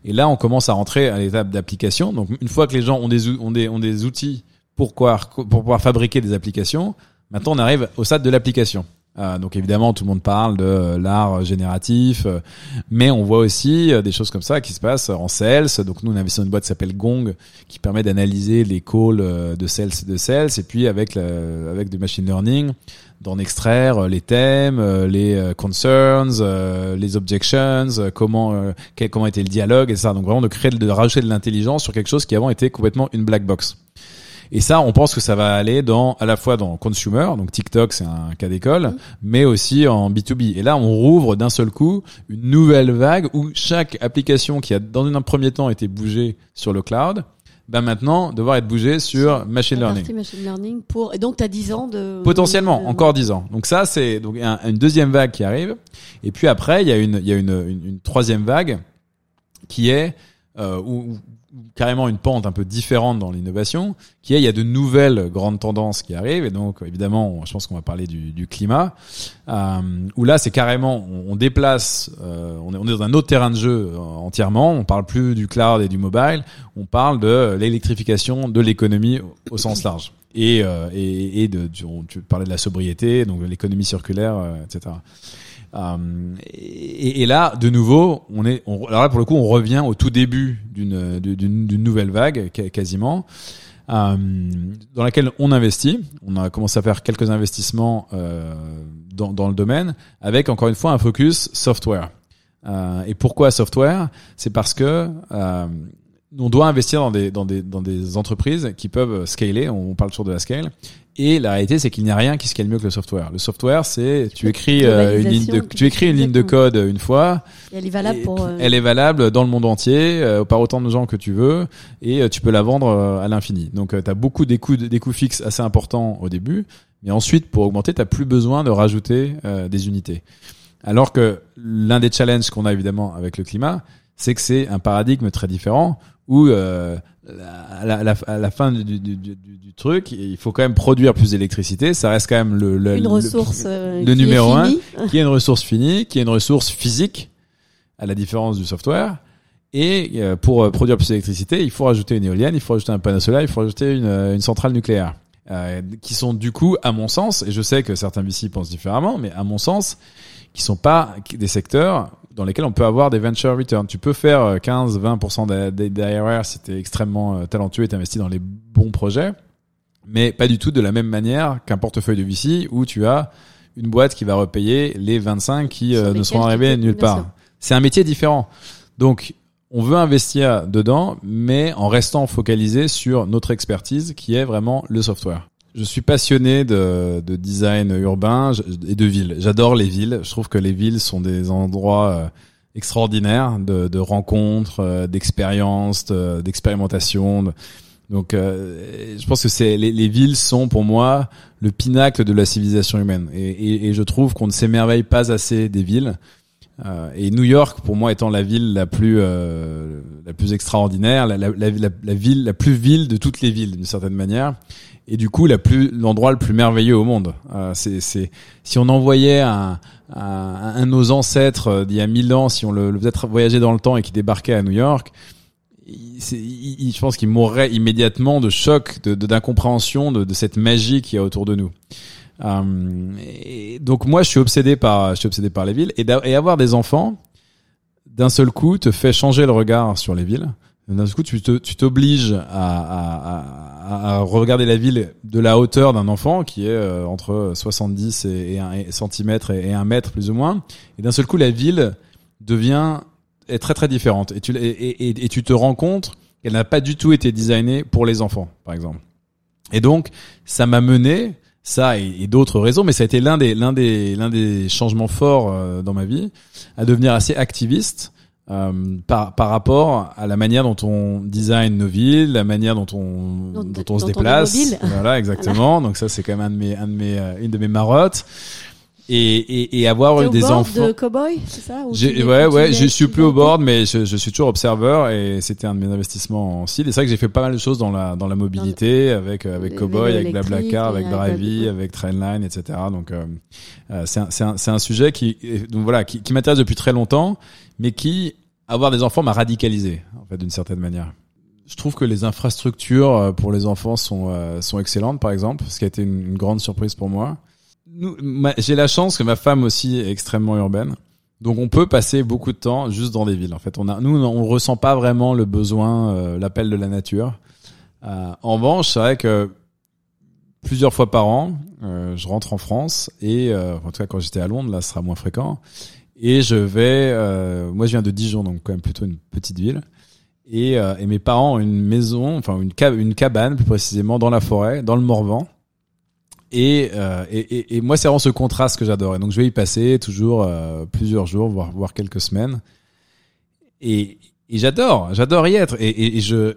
Et là, on commence à rentrer à l'étape d'application. Donc une fois que les gens ont des, ont des, ont des outils pour pouvoir, pour pouvoir fabriquer des applications, maintenant on arrive au stade de l'application. Euh, donc évidemment, tout le monde parle de euh, l'art génératif, euh, mais on voit aussi des choses comme ça qui se passent en sales. Donc nous, on investit dans une boîte qui s'appelle Gong, qui permet d'analyser les calls de sales de sales, et puis avec le, avec du machine learning, d'en extraire euh, les thèmes, euh, les euh, concerns, euh, les objections, euh, comment euh, quel, comment était le dialogue et ça. Donc vraiment de créer, de rajouter de l'intelligence sur quelque chose qui avant était complètement une black box. Et ça, on pense que ça va aller dans à la fois dans consumer, donc TikTok c'est un cas d'école, mais aussi en B2B. Et là, on rouvre d'un seul coup une nouvelle vague où chaque application qui a dans un premier temps été bougée sur le cloud, va maintenant devoir être bougée sur machine learning. machine learning pour et donc tu as 10 ans de Potentiellement, de- encore 10 ans. Donc ça, c'est donc un- une deuxième vague qui arrive. Et puis après, il y a une, il y a une, une, une troisième vague qui est euh, ou, ou carrément une pente un peu différente dans l'innovation, qui est il y a de nouvelles grandes tendances qui arrivent. Et donc évidemment, je pense qu'on va parler du, du climat, euh, où là c'est carrément on, déplace, euh, on, est, on est dans un autre terrain de jeu euh, entièrement. On parle plus du cloud et du mobile, on parle de l'électrification de l'économie au, sens large et, euh, et, et de, tu, parlais de la sobriété, donc de l'économie circulaire, etc. Euh, et, là, de nouveau, on est, alors là pour le coup, on revient au tout début d'une d'une nouvelle vague, quasiment, euh, dans laquelle on investit. On a commencé à faire quelques investissements euh, dans dans le domaine, avec encore une fois un focus software. Et pourquoi software? C'est parce que on doit investir dans des, dans des, dans des entreprises qui peuvent scaler. On parle toujours de la scale. Et la réalité, c'est qu'il n'y a rien qui scale mieux que le software. Le software, c'est tu écris euh, une ligne de, tu écris une ligne de code une fois. Et elle est valable et pour euh, Elle est valable dans le monde entier, euh, par autant de gens que tu veux, et tu peux la vendre à l'infini. Donc, tu as beaucoup des coûts, des coûts fixes assez importants au début, mais ensuite, pour augmenter, t'as plus besoin de rajouter des unités. Alors que l'un des challenges qu'on a évidemment avec le climat, c'est que c'est un paradigme très différent où euh, à, la, à la- à la fin du, du, du, du- du truc, il faut quand même produire plus d'électricité. Ça reste quand même le, le, une le- ressource euh, le numéro un, qui est une ressource finie, qui est une ressource physique, à la différence du software. Et euh, pour produire plus d'électricité, il faut rajouter une éolienne, il faut rajouter un panneau solaire, il faut rajouter une, une centrale nucléaire. Euh, qui sont du coup, à mon sens, et je sais que certains VC pensent différemment, mais à mon sens, qui sont pas des secteurs dans lesquels on peut avoir des venture returns. Tu peux faire euh, 15-20% d'ARR si tu es extrêmement euh, talentueux et t'investis dans les bons projets, mais pas du tout de la même manière qu'un portefeuille de VC où tu as une boîte qui va repayer les 25 qui euh, ne sont arrivés nulle part. C'est un métier différent. Donc, on veut investir dedans, mais en restant focalisé sur notre expertise qui est vraiment le software. Je suis passionné de, de design urbain et de villes. J'adore les villes. Je trouve que les villes sont des endroits euh, extraordinaires de, de rencontres, euh, d'expériences, de- d'expérimentation. de- Donc, euh, je pense que c'est les, les villes sont pour moi le pinacle de la civilisation humaine. Et je trouve qu'on ne s'émerveille pas assez des villes. Euh, et New York, pour moi, étant la ville la plus euh, la plus extraordinaire, la, ville la plus ville de toutes les villes d'une certaine manière, et du coup la plus l'endroit le plus merveilleux au monde. Euh, c'est si on envoyait un, un, de nos ancêtres d'il y a mille ans, si on le, le faisait voyager dans le temps et qui débarquait à New York, il, je pense qu'il mourrait immédiatement de choc, de d'incompréhension de, de, cette magie qu'il y a autour de nous. Euh, donc moi, je suis obsédé par, je suis obsédé par les villes et, et avoir des enfants d'un seul coup te fait changer le regard sur les villes. D'un seul coup, tu t'obliges à, à, à, regarder la ville de la hauteur d'un enfant qui est euh, entre 70 et, et 1 centimètre et, 1 mètre plus ou moins. Et d'un seul coup, la ville devient est très très différente. Et tu et, et, et tu te rends compte qu'elle n'a pas du tout été designée pour les enfants, par exemple. Et donc, ça m'a mené ça et, et d'autres raisons, mais ça a été l'un des l'un des l'un des changements forts euh, dans ma vie, à devenir assez activiste euh, par par rapport à la manière dont on design nos villes, la manière dont on dont, dont on se déplace. Voilà, exactement. Donc ça c'est quand même un de mes un de mes euh, une de mes marottes et, et, et avoir des enfants. de cowboy, c'est ça Ouais, ouais, je suis plus au board, mais je, je, suis toujours observeur et c'était un de mes investissements en style. Et c'est vrai que j'ai fait pas mal de choses dans la dans la mobilité, avec avec cowboy, avec Blablacar, avec Drivey, avec Trainline, etc. Donc euh, euh, c'est un c'est un un sujet qui donc voilà qui, qui m'intéresse depuis très longtemps, mais qui avoir des enfants m'a radicalisé en fait d'une certaine manière. Je trouve que les infrastructures euh, pour les enfants sont euh, sont excellentes, par exemple, ce qui a été une, une grande surprise pour moi j'ai la chance que ma femme aussi est extrêmement urbaine. Donc on peut passer beaucoup de temps juste dans des villes. En fait, on a, nous, on ressent pas vraiment le besoin, euh, l'appel de la nature. Euh, en revanche, c'est vrai que plusieurs fois par an, euh, je rentre en France et en tout cas quand j'étais à Londres, là, ce sera moins fréquent. Et je vais, moi, je viens de Dijon, donc quand même plutôt une petite ville. Et, et mes parents ont une maison, enfin une cabane plus précisément dans la forêt, dans le Morvan. Euh, et, et, et, moi, c'est vraiment ce contraste que j'adore. Et donc, je vais y passer toujours euh, plusieurs jours, voire, voire quelques semaines. Et, et j'adore, j'adore y être. Et, et, je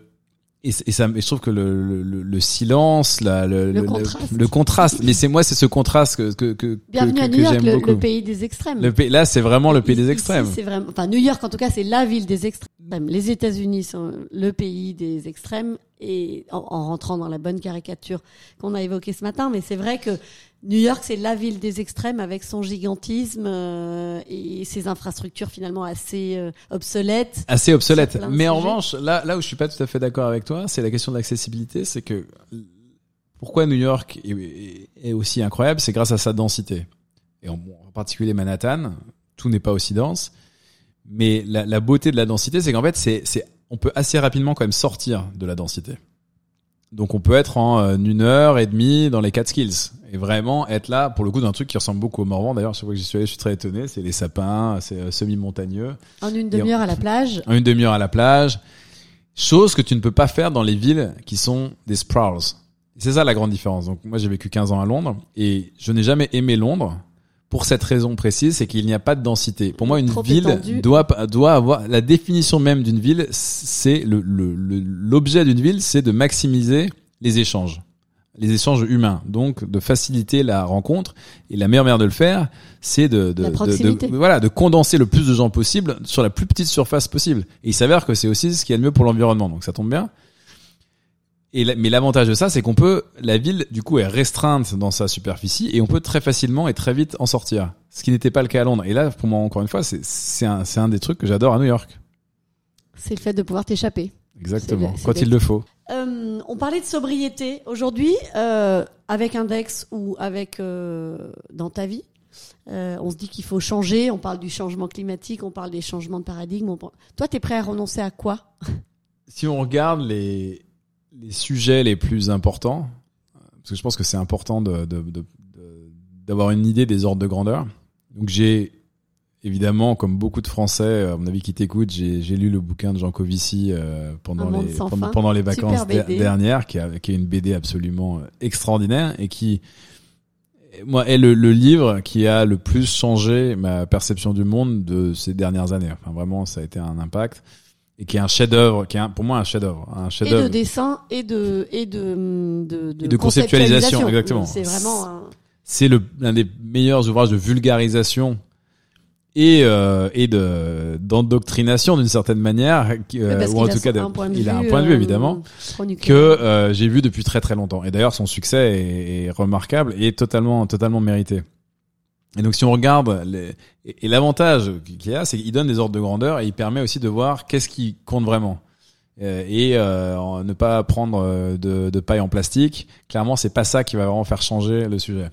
et, ça, je trouve que le, le, le silence, la, le, le, contraste. le, contraste. Mais c'est moi, c'est ce contraste que que que, Bienvenue que, à New York, le, pays des extrêmes. Le pays, là, c'est vraiment le pays des extrêmes. C'est vraiment, enfin, New York, en tout cas, c'est la ville des extrêmes. Les États-Unis sont le pays des extrêmes et en, rentrant dans la bonne caricature qu'on a évoquée ce matin, mais c'est vrai que New York, c'est la ville des extrêmes avec son gigantisme euh, et ses infrastructures finalement assez euh, obsolètes. Assez obsolètes. Mais en revanche, là, là où je suis pas tout à fait d'accord avec toi, c'est la question de l'accessibilité. C'est que pourquoi New York est, est aussi incroyable, c'est grâce à sa densité. Et en, en particulier Manhattan, tout n'est pas aussi dense. Mais la, la beauté de la densité, c'est qu'en fait, c'est on peut assez rapidement quand même sortir de la densité. Donc on peut être en euh, une heure et demie dans les quatre skills et vraiment être là pour le coup d'un truc qui ressemble beaucoup au Morvan. D'ailleurs, chaque fois que j'y suis allé, je suis très étonné. C'est les sapins, c'est euh, semi-montagneux. En une demi-heure à la plage. En une demi-heure à la plage. Chose que tu ne peux pas faire dans les villes qui sont des sprawls. C'est ça la grande différence. Donc moi j'ai vécu 15 ans à Londres et je n'ai jamais aimé Londres pour cette raison précise, c'est qu'il n'y a pas de densité. Pour moi, une ville doit doit avoir la définition même d'une ville. C'est le l'objet d'une ville, c'est de maximiser les échanges, les échanges humains. Donc, de faciliter la rencontre. Et la meilleure manière de le faire, c'est de de, de, voilà de condenser le plus de gens possible sur la plus petite surface possible. Et il s'avère que c'est aussi ce qui est le mieux pour l'environnement. Donc, ça tombe bien. Et mais l'avantage de ça, c'est qu'on peut, la ville, du coup, est restreinte dans sa superficie et on peut très facilement et très vite en sortir. Ce qui n'était pas le cas à Londres. Et là, pour moi, encore une fois, c'est, un, des trucs que j'adore à New York. C'est le fait de pouvoir t'échapper. Exactement. Quand il le faut. Euh, on parlait de sobriété aujourd'hui, euh, avec Index ou avec euh, dans ta vie. Euh, on se dit qu'il faut changer. On parle du changement climatique, on parle des changements de paradigme. On... Toi, t'es prêt à renoncer à quoi? Si on regarde les les sujets les plus importants, parce que je pense que c'est important de, de, de, d'avoir une idée des ordres de grandeur. Donc j'ai évidemment, comme beaucoup de Français, à mon avis qui t'écoutent, j'ai, j'ai lu le bouquin de Jean Covici euh, pendant, les, pendant, pendant, les vacances dernières, qui, a, qui est une BD absolument euh, extraordinaire et qui, moi, est le, le, livre qui a le plus changé ma perception du monde de ces dernières années. Enfin, vraiment, ça a été un impact et qui est un chef-d'œuvre, qui est pour moi un chef-d'œuvre, un chef Et de dessin et de et de de, de, de conceptualisation, exactement. C'est vraiment. C'est le l'un des meilleurs ouvrages de vulgarisation et euh, et de d'endoctrination d'une certaine manière euh, ou en tout cas de- un il a un point de vue euh, évidemment que euh, j'ai vu depuis très très longtemps et d'ailleurs son succès est, est remarquable et totalement totalement mérité et donc si on regarde les, et, l'avantage qu'il y a c'est qu'il donne des ordres de grandeur et il permet aussi de voir qu'est-ce qui compte vraiment. Euh, et euh, ne pas prendre euh, de, de paille en plastique clairement c'est pas ça qui va vraiment faire changer le sujet.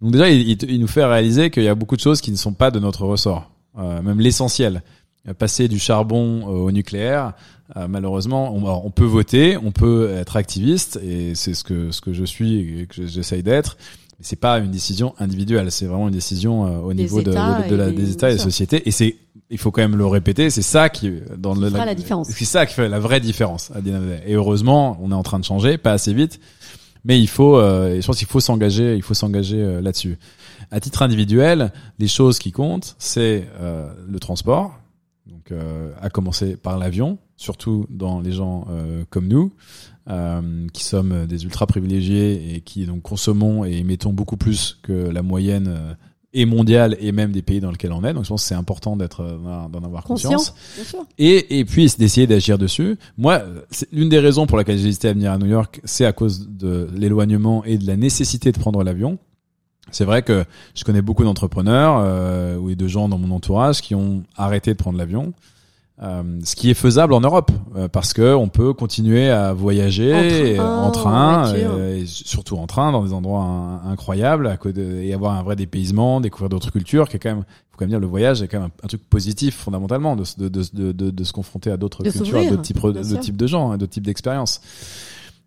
Donc déjà il, nous fait réaliser qu'il y a beaucoup de choses qui ne sont pas de notre ressort. Euh, même l'essentiel. Euh, passer du charbon au nucléaire euh, malheureusement, on, on peut voter, on peut être activiste, et c'est ce que ce que je suis et que j'essaye d'être. Mais c'est pas une décision individuelle, c'est vraiment une décision euh, au Des niveau de, États de- de la- des- des États et des sociétés. Et c'est, il faut quand même le répéter, c'est ça qui dans le, fera la différence. C'est ça qui fait la vraie différence. à. Et heureusement, on est en train de changer, pas assez vite, mais il faut, euh, je pense qu'il faut s'engager, il faut s'engager euh, là-dessus. À titre individuel, les choses qui comptent, c'est euh, le transport, donc euh, à commencer par l'avion, surtout dans les gens euh, comme nous, euh, qui sommes des ultra privilégiés et qui donc consommons et émettons beaucoup plus que la moyenne euh, et mondiale et même des pays dans lesquels on est. Donc je pense que c'est important d'être euh, d'en avoir Conscient, conscience. bien sûr. Et, et puis d'essayer d'agir dessus. Moi, l'une des raisons pour laquelle j'ai hésité à venir à New York, c'est à cause de l'éloignement et de la nécessité de prendre l'avion. C'est vrai que je connais beaucoup d'entrepreneurs euh, ou de gens dans mon entourage qui ont arrêté de prendre l'avion. Euh, ce qui est faisable en Europe euh, parce que on peut continuer à voyager En train, en train, en voiture. euh, et surtout en train dans des endroits in- incroyables à côté de- et avoir un vrai dépaysement, découvrir d'autres cultures qui est quand même faut quand même dire le voyage est quand même un, un truc positif fondamentalement de, se- de, de, de, de, se confronter à d'autres cultures, à d'autres types, de types de gens, à d'autres types d'expériences.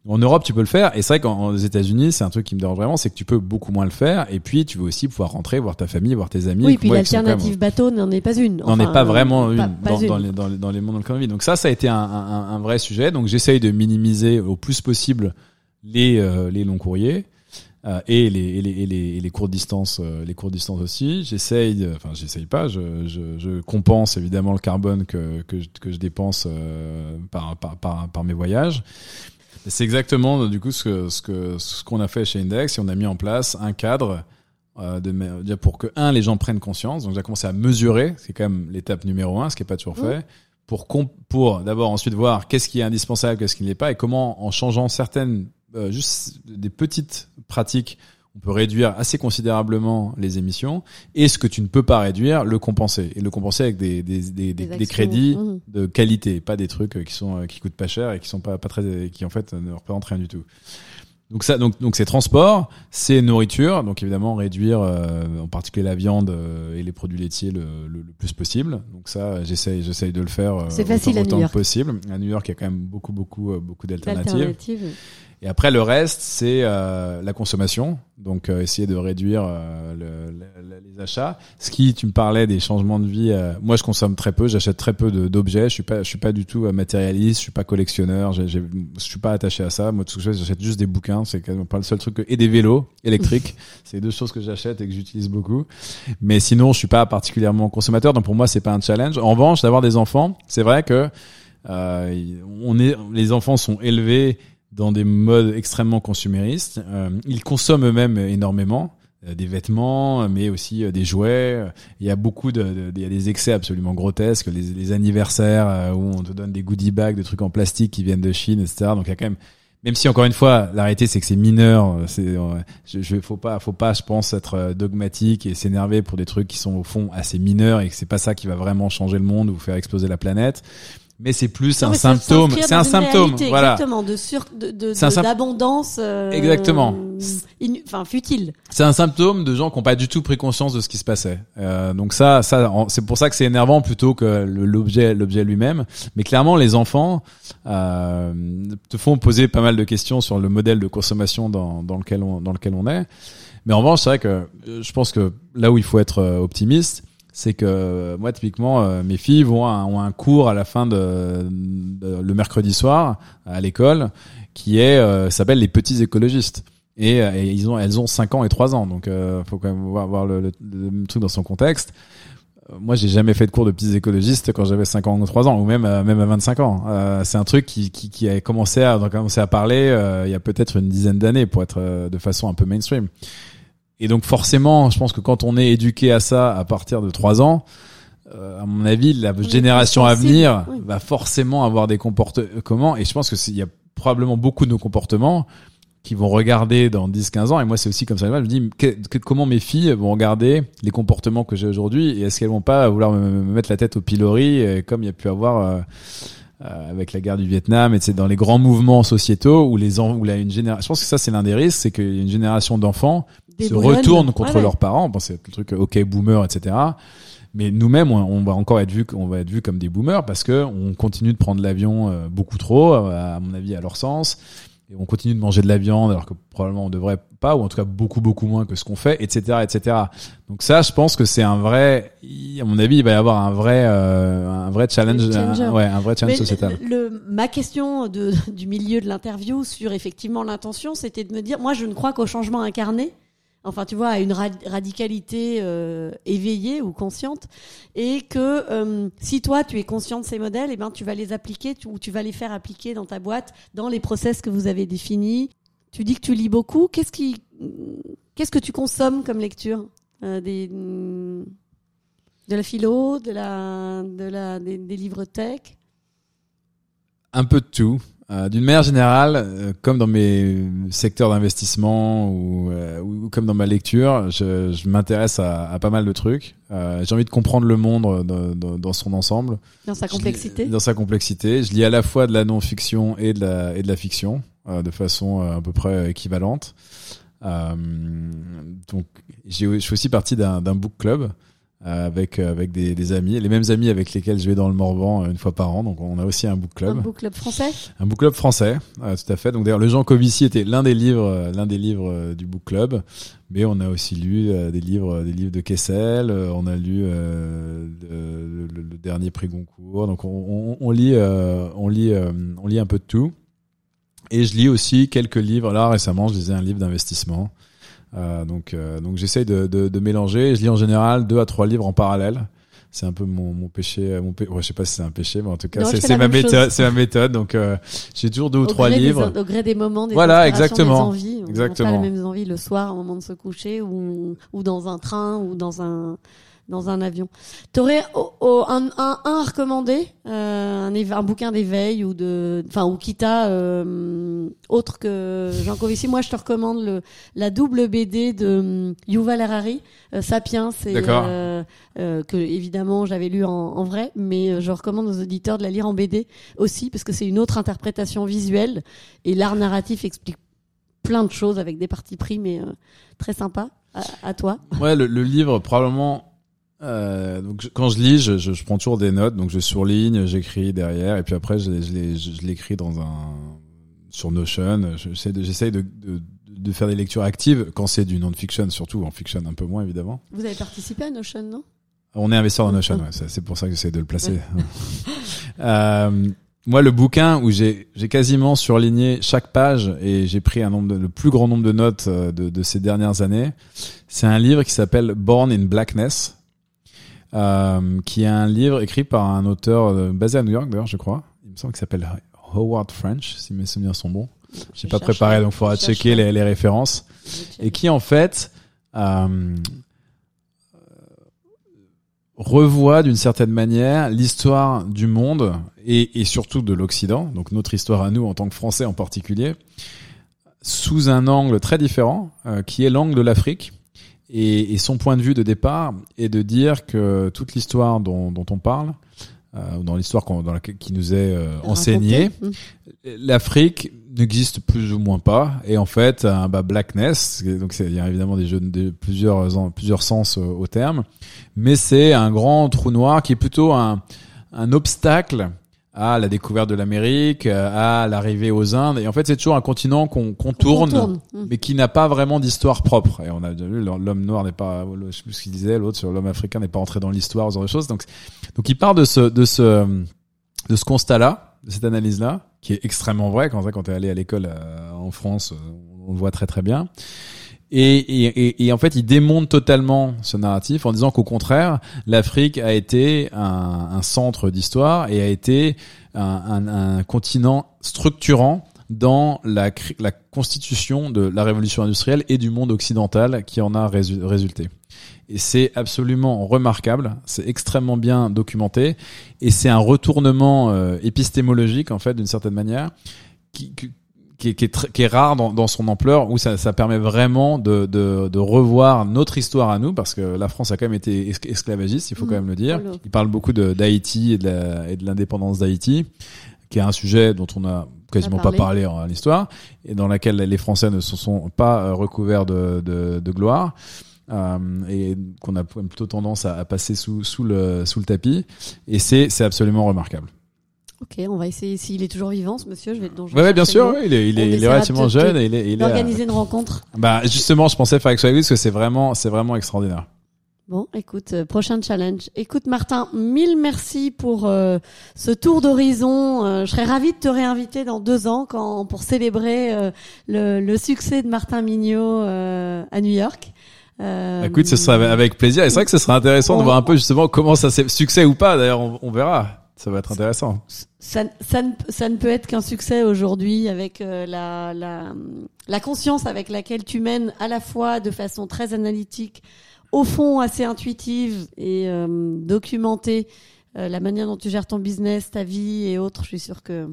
En Europe, tu peux le faire. Et c'est vrai qu'aux États-Unis, c'est un truc qui me dérange vraiment, c'est que tu peux beaucoup moins le faire. Et puis, tu veux aussi pouvoir rentrer, voir ta famille, voir tes amis. Oui, puis quand même- l'alternative bateau n'en est pas une. n'en Enfin, est pas vraiment euh, une, pas- pas dans, une. dans les, dans, les, dans les mondes dans lesquels on vit. Donc ça, ça a été un, un, un vrai sujet. Donc j'essaye de minimiser au plus possible les, euh, les longs courriers. euh, et les et les et les, et les courtes distances euh, les courtes distances aussi j'essaye enfin j'essaye pas je, je je compense évidemment le carbone que que je, que je dépense euh, par, par par par mes voyages Et c'est exactement du coup ce que ce que ce qu'on a fait chez Index et on a mis en place un cadre euh, de pour que un les gens prennent conscience donc j'ai commencé à mesurer c'est quand même l'étape numéro un ce qui est pas toujours Mmh. fait pour pour d'abord ensuite voir qu'est-ce qui est indispensable qu'est-ce qui ne l'est pas et comment en changeant certaines euh, juste des petites pratiques on peut réduire assez considérablement les émissions et ce que tu ne peux pas réduire le compenser et le compenser avec des des des, des, crédits Mhm. de qualité, pas des trucs qui sont euh, qui coûtent pas cher et qui sont pas pas très qui en fait ne représentent rien du tout. Donc ça donc donc c'est transport, c'est nourriture, donc évidemment réduire euh, en particulier la viande euh, et les produits laitiers le, le, le plus possible. Donc ça j'essaye j'essaye de le faire euh, C'est facile autant, à New York. possible. À New York, il y a quand même beaucoup beaucoup euh, beaucoup d'alternatives. Et après, le reste, c'est euh, la consommation. Donc, euh, essayer de réduire euh, le- le- le- les achats. Ce qui, tu me parlais des changements de vie. euh, moi, je consomme très peu. J'achète très peu d'objets. Je suis pas, je suis pas du tout euh, matérialiste. Je suis pas collectionneur. j'ai- j'ai- je suis pas attaché à ça. Moi, tout ce que j'achète juste des bouquins. C'est quand même pas le seul truc. que- et des vélos électriques. c'est les deux choses que j'achète et que j'utilise beaucoup. Mais sinon, je suis pas particulièrement consommateur. Donc, pour moi, c'est pas un challenge. En revanche, d'avoir des enfants, c'est vrai que euh, on est, les enfants sont élevés dans des modes extrêmement consuméristes. Euh, ils consomment eux-mêmes énormément euh, des vêtements, mais aussi euh, des jouets. Il y a beaucoup de, de- il y a des excès absolument grotesques, les, les anniversaires où on te donne des goodie bags, des trucs en plastique qui viennent de Chine, etc. Donc il y a quand même même si encore une fois, la c'est que c'est mineur, c'est, je, je, faut pas, faut pas, je pense, être dogmatique et s'énerver pour des trucs qui sont au fond assez mineurs et que c'est pas ça qui va vraiment changer le monde ou faire exploser la planète. Mais c'est plus Non, un symptôme, c'est un symptôme, réalité, voilà. Exactement, de sur, de, de, d'abondance. euh, Exactement. Enfin, futile. C'est un symptôme de gens qui n'ont pas du tout pris conscience de ce qui se passait. Euh, donc ça, ça, c'est pour ça que c'est énervant plutôt que l'objet, l'objet lui-même. Mais clairement, les enfants euh, te font poser pas mal de questions sur le modèle de consommation dans, dans lequel on, dans lequel on est. Mais en revanche, c'est vrai que euh, je pense que là où il faut être euh, optimiste, c'est que euh, moi typiquement euh, mes filles vont à ont un cours à la fin de, le mercredi soir à l'école qui est euh, s'appelle les petits écologistes. Et, euh, ils ont elles ont 5 ans et 3 ans. Donc euh, faut quand même voir, le, le- le truc dans son contexte. Euh, moi j'ai jamais fait de cours de petits écologistes quand j'avais 5 ans ou 3 ans ou même même à 25 ans. C'est un truc qui, qui, qui a commencé à, on a commencé à parler il y a peut-être une dizaine d'années pour être de façon un peu mainstream Et donc forcément, je pense que quand on est éduqué à ça à partir de trois ans, euh, à mon avis, la génération à venir oui. va forcément avoir des comportements. Et je pense que c'est- il y a probablement beaucoup de nos comportements qui vont regarder dans 10-15 ans. Et moi, c'est aussi comme ça. Je me dis que- que- comment mes filles vont regarder les comportements que j'ai aujourd'hui et est-ce qu'elles vont pas vouloir me, me mettre la tête au pilori euh, comme il y a pu avoir euh, euh, avec la guerre du Vietnam et c'est dans les grands mouvements sociétaux où les où là une génération. Je pense que ça c'est l'un des risques, c'est qu'il y a une génération d'enfants Des se retournent contre Ouais, ouais. leurs parents. Bon, c'est le truc OK boomer, etc. Mais nous-mêmes, on, on va encore être vu, on va être vu comme des boomers parce que on continue de prendre l'avion euh, beaucoup trop, euh, à mon avis, à leur sens. Et on continue de manger de la viande alors que probablement on devrait pas, ou en tout cas beaucoup beaucoup moins que ce qu'on fait, etc., etc. Donc ça, je pense que c'est un vrai, à mon avis, il va y avoir un vrai, euh, un vrai challenge, un, ouais, un vrai challenge Mais sociétal. le, le- ma question de, du milieu de l'interview sur effectivement l'intention, c'était de me dire, moi je ne crois qu'au changement incarné, enfin tu vois, à une ra- radicalité euh, éveillée ou consciente, et que euh, si toi tu es conscient de ces modèles, et ben tu vas les appliquer ou tu vas les faire appliquer dans ta boîte, dans les process que vous avez définis. Tu dis que tu lis beaucoup. Qu'est-ce qui, qu'est-ce que tu consommes comme lecture Euh, des, de la philo, de la, de la, des, des livres tech? Un peu de tout. Euh, D'une manière générale, euh, comme dans mes secteurs d'investissement ou, euh, ou comme dans ma lecture, je, je m'intéresse à, à pas mal de trucs. J'ai envie de comprendre le monde dans, son ensemble. Dans sa Je complexité. dans sa complexité. Je lis à la fois de la non-fiction et de la, et de la fiction, de façon à peu près équivalente. Donc, j'ai- je fais aussi partie d'un d'un book club avec, euh, avec des, des amis, les mêmes amis avec lesquels je vais dans le Morvan euh, une fois par an. Donc, on a aussi un book club. Un book club français. Un book club français, euh, tout à fait. Donc d'ailleurs, le Jean Covici était l'un des livres, euh, l'un des livres euh, du book club. Mais on a aussi lu euh, des livres, des livres de Kessel. euh, on a lu euh, de- le, le dernier prix Goncourt. Donc on, on, on lit, euh, on lit, euh, on lit un peu de tout. Et je lis aussi quelques livres. Là récemment, je lisais un livre d'investissement. Euh, donc, euh, donc j'essaye de, de, de mélanger. Je lis en général deux à trois livres en parallèle. C'est un peu mon, mon péché. Mon pé... ouais, je sais pas si c'est un péché, mais en tout cas, c'est ma méthode. C'est ma méthode. Donc, euh, j'ai toujours deux ou Au trois gré des- livres. au gré des moments, des Voilà, exactement. des envies. On Exactement. pas les mêmes envies le soir au moment de se coucher ou, ou dans un train ou dans un dans un avion. T'aurais oh, oh, un, un, un à recommander, euh, un, bouquin d'éveil ou de, enfin ou qui t'a euh, autre que Jean Covici. Moi, je te recommande le la double BD de hum, Yuval Harari, euh, Sapiens. Euh, euh, que évidemment j'avais lu en, en vrai, mais euh, je recommande aux auditeurs de la lire en BD aussi parce que c'est une autre interprétation visuelle et l'art narratif explique plein de choses avec des parties pris, mais euh, très sympa. À, à toi. Ouais, le, le livre probablement. Euh, donc je- quand je lis, je, je, je prends toujours des notes, donc je surligne, j'écris derrière, et puis après je, je l'ai- je, je l'écris dans un sur Notion. J'essaie de, j'essaie de, de, de faire des lectures actives quand c'est du non-fiction, surtout en fiction un peu moins évidemment. Vous avez participé à Notion, non? On est investisseur dans Notion, ouais, ça, c'est pour ça que j'essaie de le placer. euh, moi, le bouquin où j'ai j'ai quasiment surligné chaque page et j'ai pris un nombre de, le plus grand nombre de notes euh, de, de ces dernières années, c'est un livre qui s'appelle Born in Blackness, euh, qui est un livre écrit par un auteur euh, basé à New York d'ailleurs, je crois. Il me semble qu'il s'appelle Howard French, si mes souvenirs sont bons. J'ai pas préparé, donc il faudra je checker les, les références et qui en fait euh, revoit d'une certaine manière l'histoire du monde et, et surtout de l'Occident, donc notre histoire à nous en tant que Français en particulier, sous un angle très différent, euh, qui est l'angle de l'Afrique. Et, et son point de vue de départ est de dire que toute l'histoire dont, dont on parle, euh, dans l'histoire laquelle- qui nous est euh, enseignée, Raconté. l'Afrique n'existe plus ou moins pas. Et en fait un bah, blackness donc il y a évidemment des jeux de plusieurs plusieurs sens euh, au terme. Mais c'est un grand trou noir qui est plutôt un un obstacle à la découverte de l'Amérique à l'arrivée aux Indes et en fait c'est toujours un continent qu'on On tourne contourne. Mm. mais qui n'a pas vraiment d'histoire propre. Et on a déjà vu, l'homme noir n'est pas, je sais plus ce qu'il disait, l'autre sur l'homme africain n'est pas entré dans l'histoire, ce genre de choses. Donc, donc il part de ce, de ce, de ce constat-là, de cette analyse-là, qui est extrêmement vrai. Quand, quand tu es allé à l'école euh, en France, euh, on le voit très très bien. Et, et, et, en fait, il démonte totalement ce narratif en disant qu'au contraire, l'Afrique a été un, un centre d'histoire et a été un, un, un continent structurant dans la, la constitution de la révolution industrielle et du monde occidental qui en a résulté. Et c'est absolument remarquable, c'est extrêmement bien documenté, et c'est un retournement euh, épistémologique en fait d'une certaine manière qui, qui est, qui est, qui est rare dans, dans, son ampleur, où ça, ça permet vraiment de, de, de, revoir notre histoire à nous, parce que la France a quand même été esclavagiste, il faut quand mmh. même le dire. Il parle beaucoup d'Haïti et de l'indépendance d'Haïti, qui est un sujet dont on a quasiment pas parlé en l'histoire, et dans laquelle les Français ne se sont pas euh, recouverts de, de, de gloire. Euh, et qu'on a plutôt tendance à, à passer sous, sous, le, sous le tapis. Et c'est absolument remarquable. Ok, on va essayer. S'il est toujours vivant, ce monsieur, je vais donc. Ouais, bien sûr. il est, il est, il est relativement jeune. et il est, il est organiser une rencontre. Bah, justement, je pensais faire avec parce que c'est vraiment, c'est vraiment extraordinaire. Bon, écoute, euh, prochain challenge. Écoute, Martin, mille merci pour euh, ce tour d'horizon. Euh, je serais ravie de te réinviter dans deux ans quand pour célébrer le, le, succès de Martin Mignot à New York. Écoute, ce sera avec plaisir. Et c'est vrai que ce sera intéressant de voir un peu justement comment ça s'est succès ou pas. D'ailleurs, on, on verra. Ça va être intéressant. Ça, ça, ne, ça ne peut être qu'un succès aujourd'hui avec euh, la, la, la conscience avec laquelle tu mènes à la fois de façon très analytique, au fond assez intuitive et euh, documentée euh, la manière dont tu gères ton business, ta vie et autres. Je suis sûre que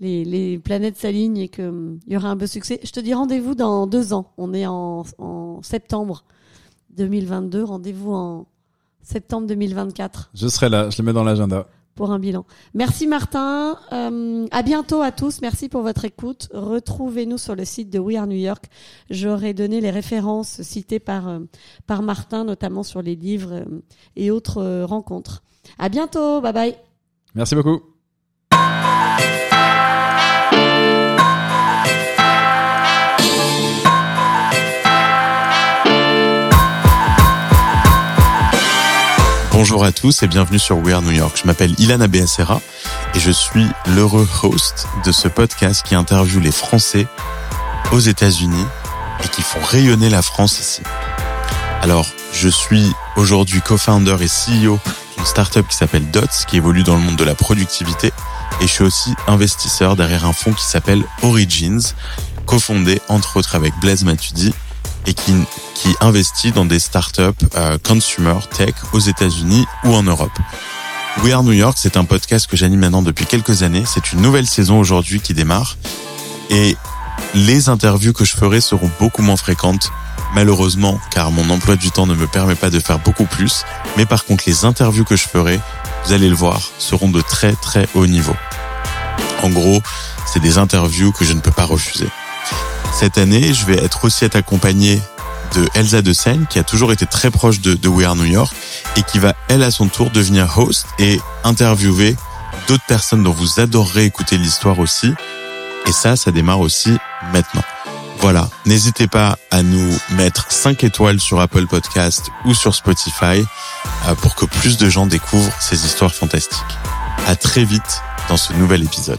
les, les planètes s'alignent et qu'il y aura un beau succès. Je te dis rendez-vous dans deux ans. On est en, en septembre 2022. Rendez-vous en septembre 2024. Je serai là. Je le mets dans l'agenda Merci Martin. Euh, à bientôt à tous. Merci pour votre écoute. Retrouvez-nous sur le site de We Are New York. J'aurai donné les références citées par euh, par Martin, notamment sur les livres euh, et autres euh, rencontres. À bientôt. Bye bye. Merci beaucoup. Bonjour à tous et bienvenue sur We Are New York. Je m'appelle Ilana Beacera et je suis l'heureux host de ce podcast qui interviewe les Français aux États-Unis et qui font rayonner la France ici. Alors, je suis aujourd'hui co-founder et CEO d'une startup qui s'appelle Dots, qui évolue dans le monde de la productivité. Et je suis aussi investisseur derrière un fonds qui s'appelle Origins, cofondé entre autres avec Blaise Matudi et qui, investit dans des startups euh, consumer tech aux États-Unis ou en Europe. We Are New York, c'est un podcast que j'anime maintenant depuis quelques années. C'est une nouvelle saison aujourd'hui qui démarre. Et les interviews que je ferai seront beaucoup moins fréquentes, malheureusement, car mon emploi du temps ne me permet pas de faire beaucoup plus. Mais par contre, les interviews que je ferai, vous allez le voir, seront de très très haut niveau. En gros, c'est des interviews que je ne peux pas refuser. Cette année, je vais être aussi accompagné de Elsa de Seine, qui a toujours été très proche de, de We Are New York et qui va, elle, à son tour, devenir host et interviewer d'autres personnes dont vous adorerez écouter l'histoire aussi. Et ça, ça démarre aussi maintenant. Voilà, n'hésitez pas à nous mettre 5 étoiles sur Apple Podcast ou sur Spotify euh, pour que plus de gens découvrent ces histoires fantastiques. À très vite dans ce nouvel épisode.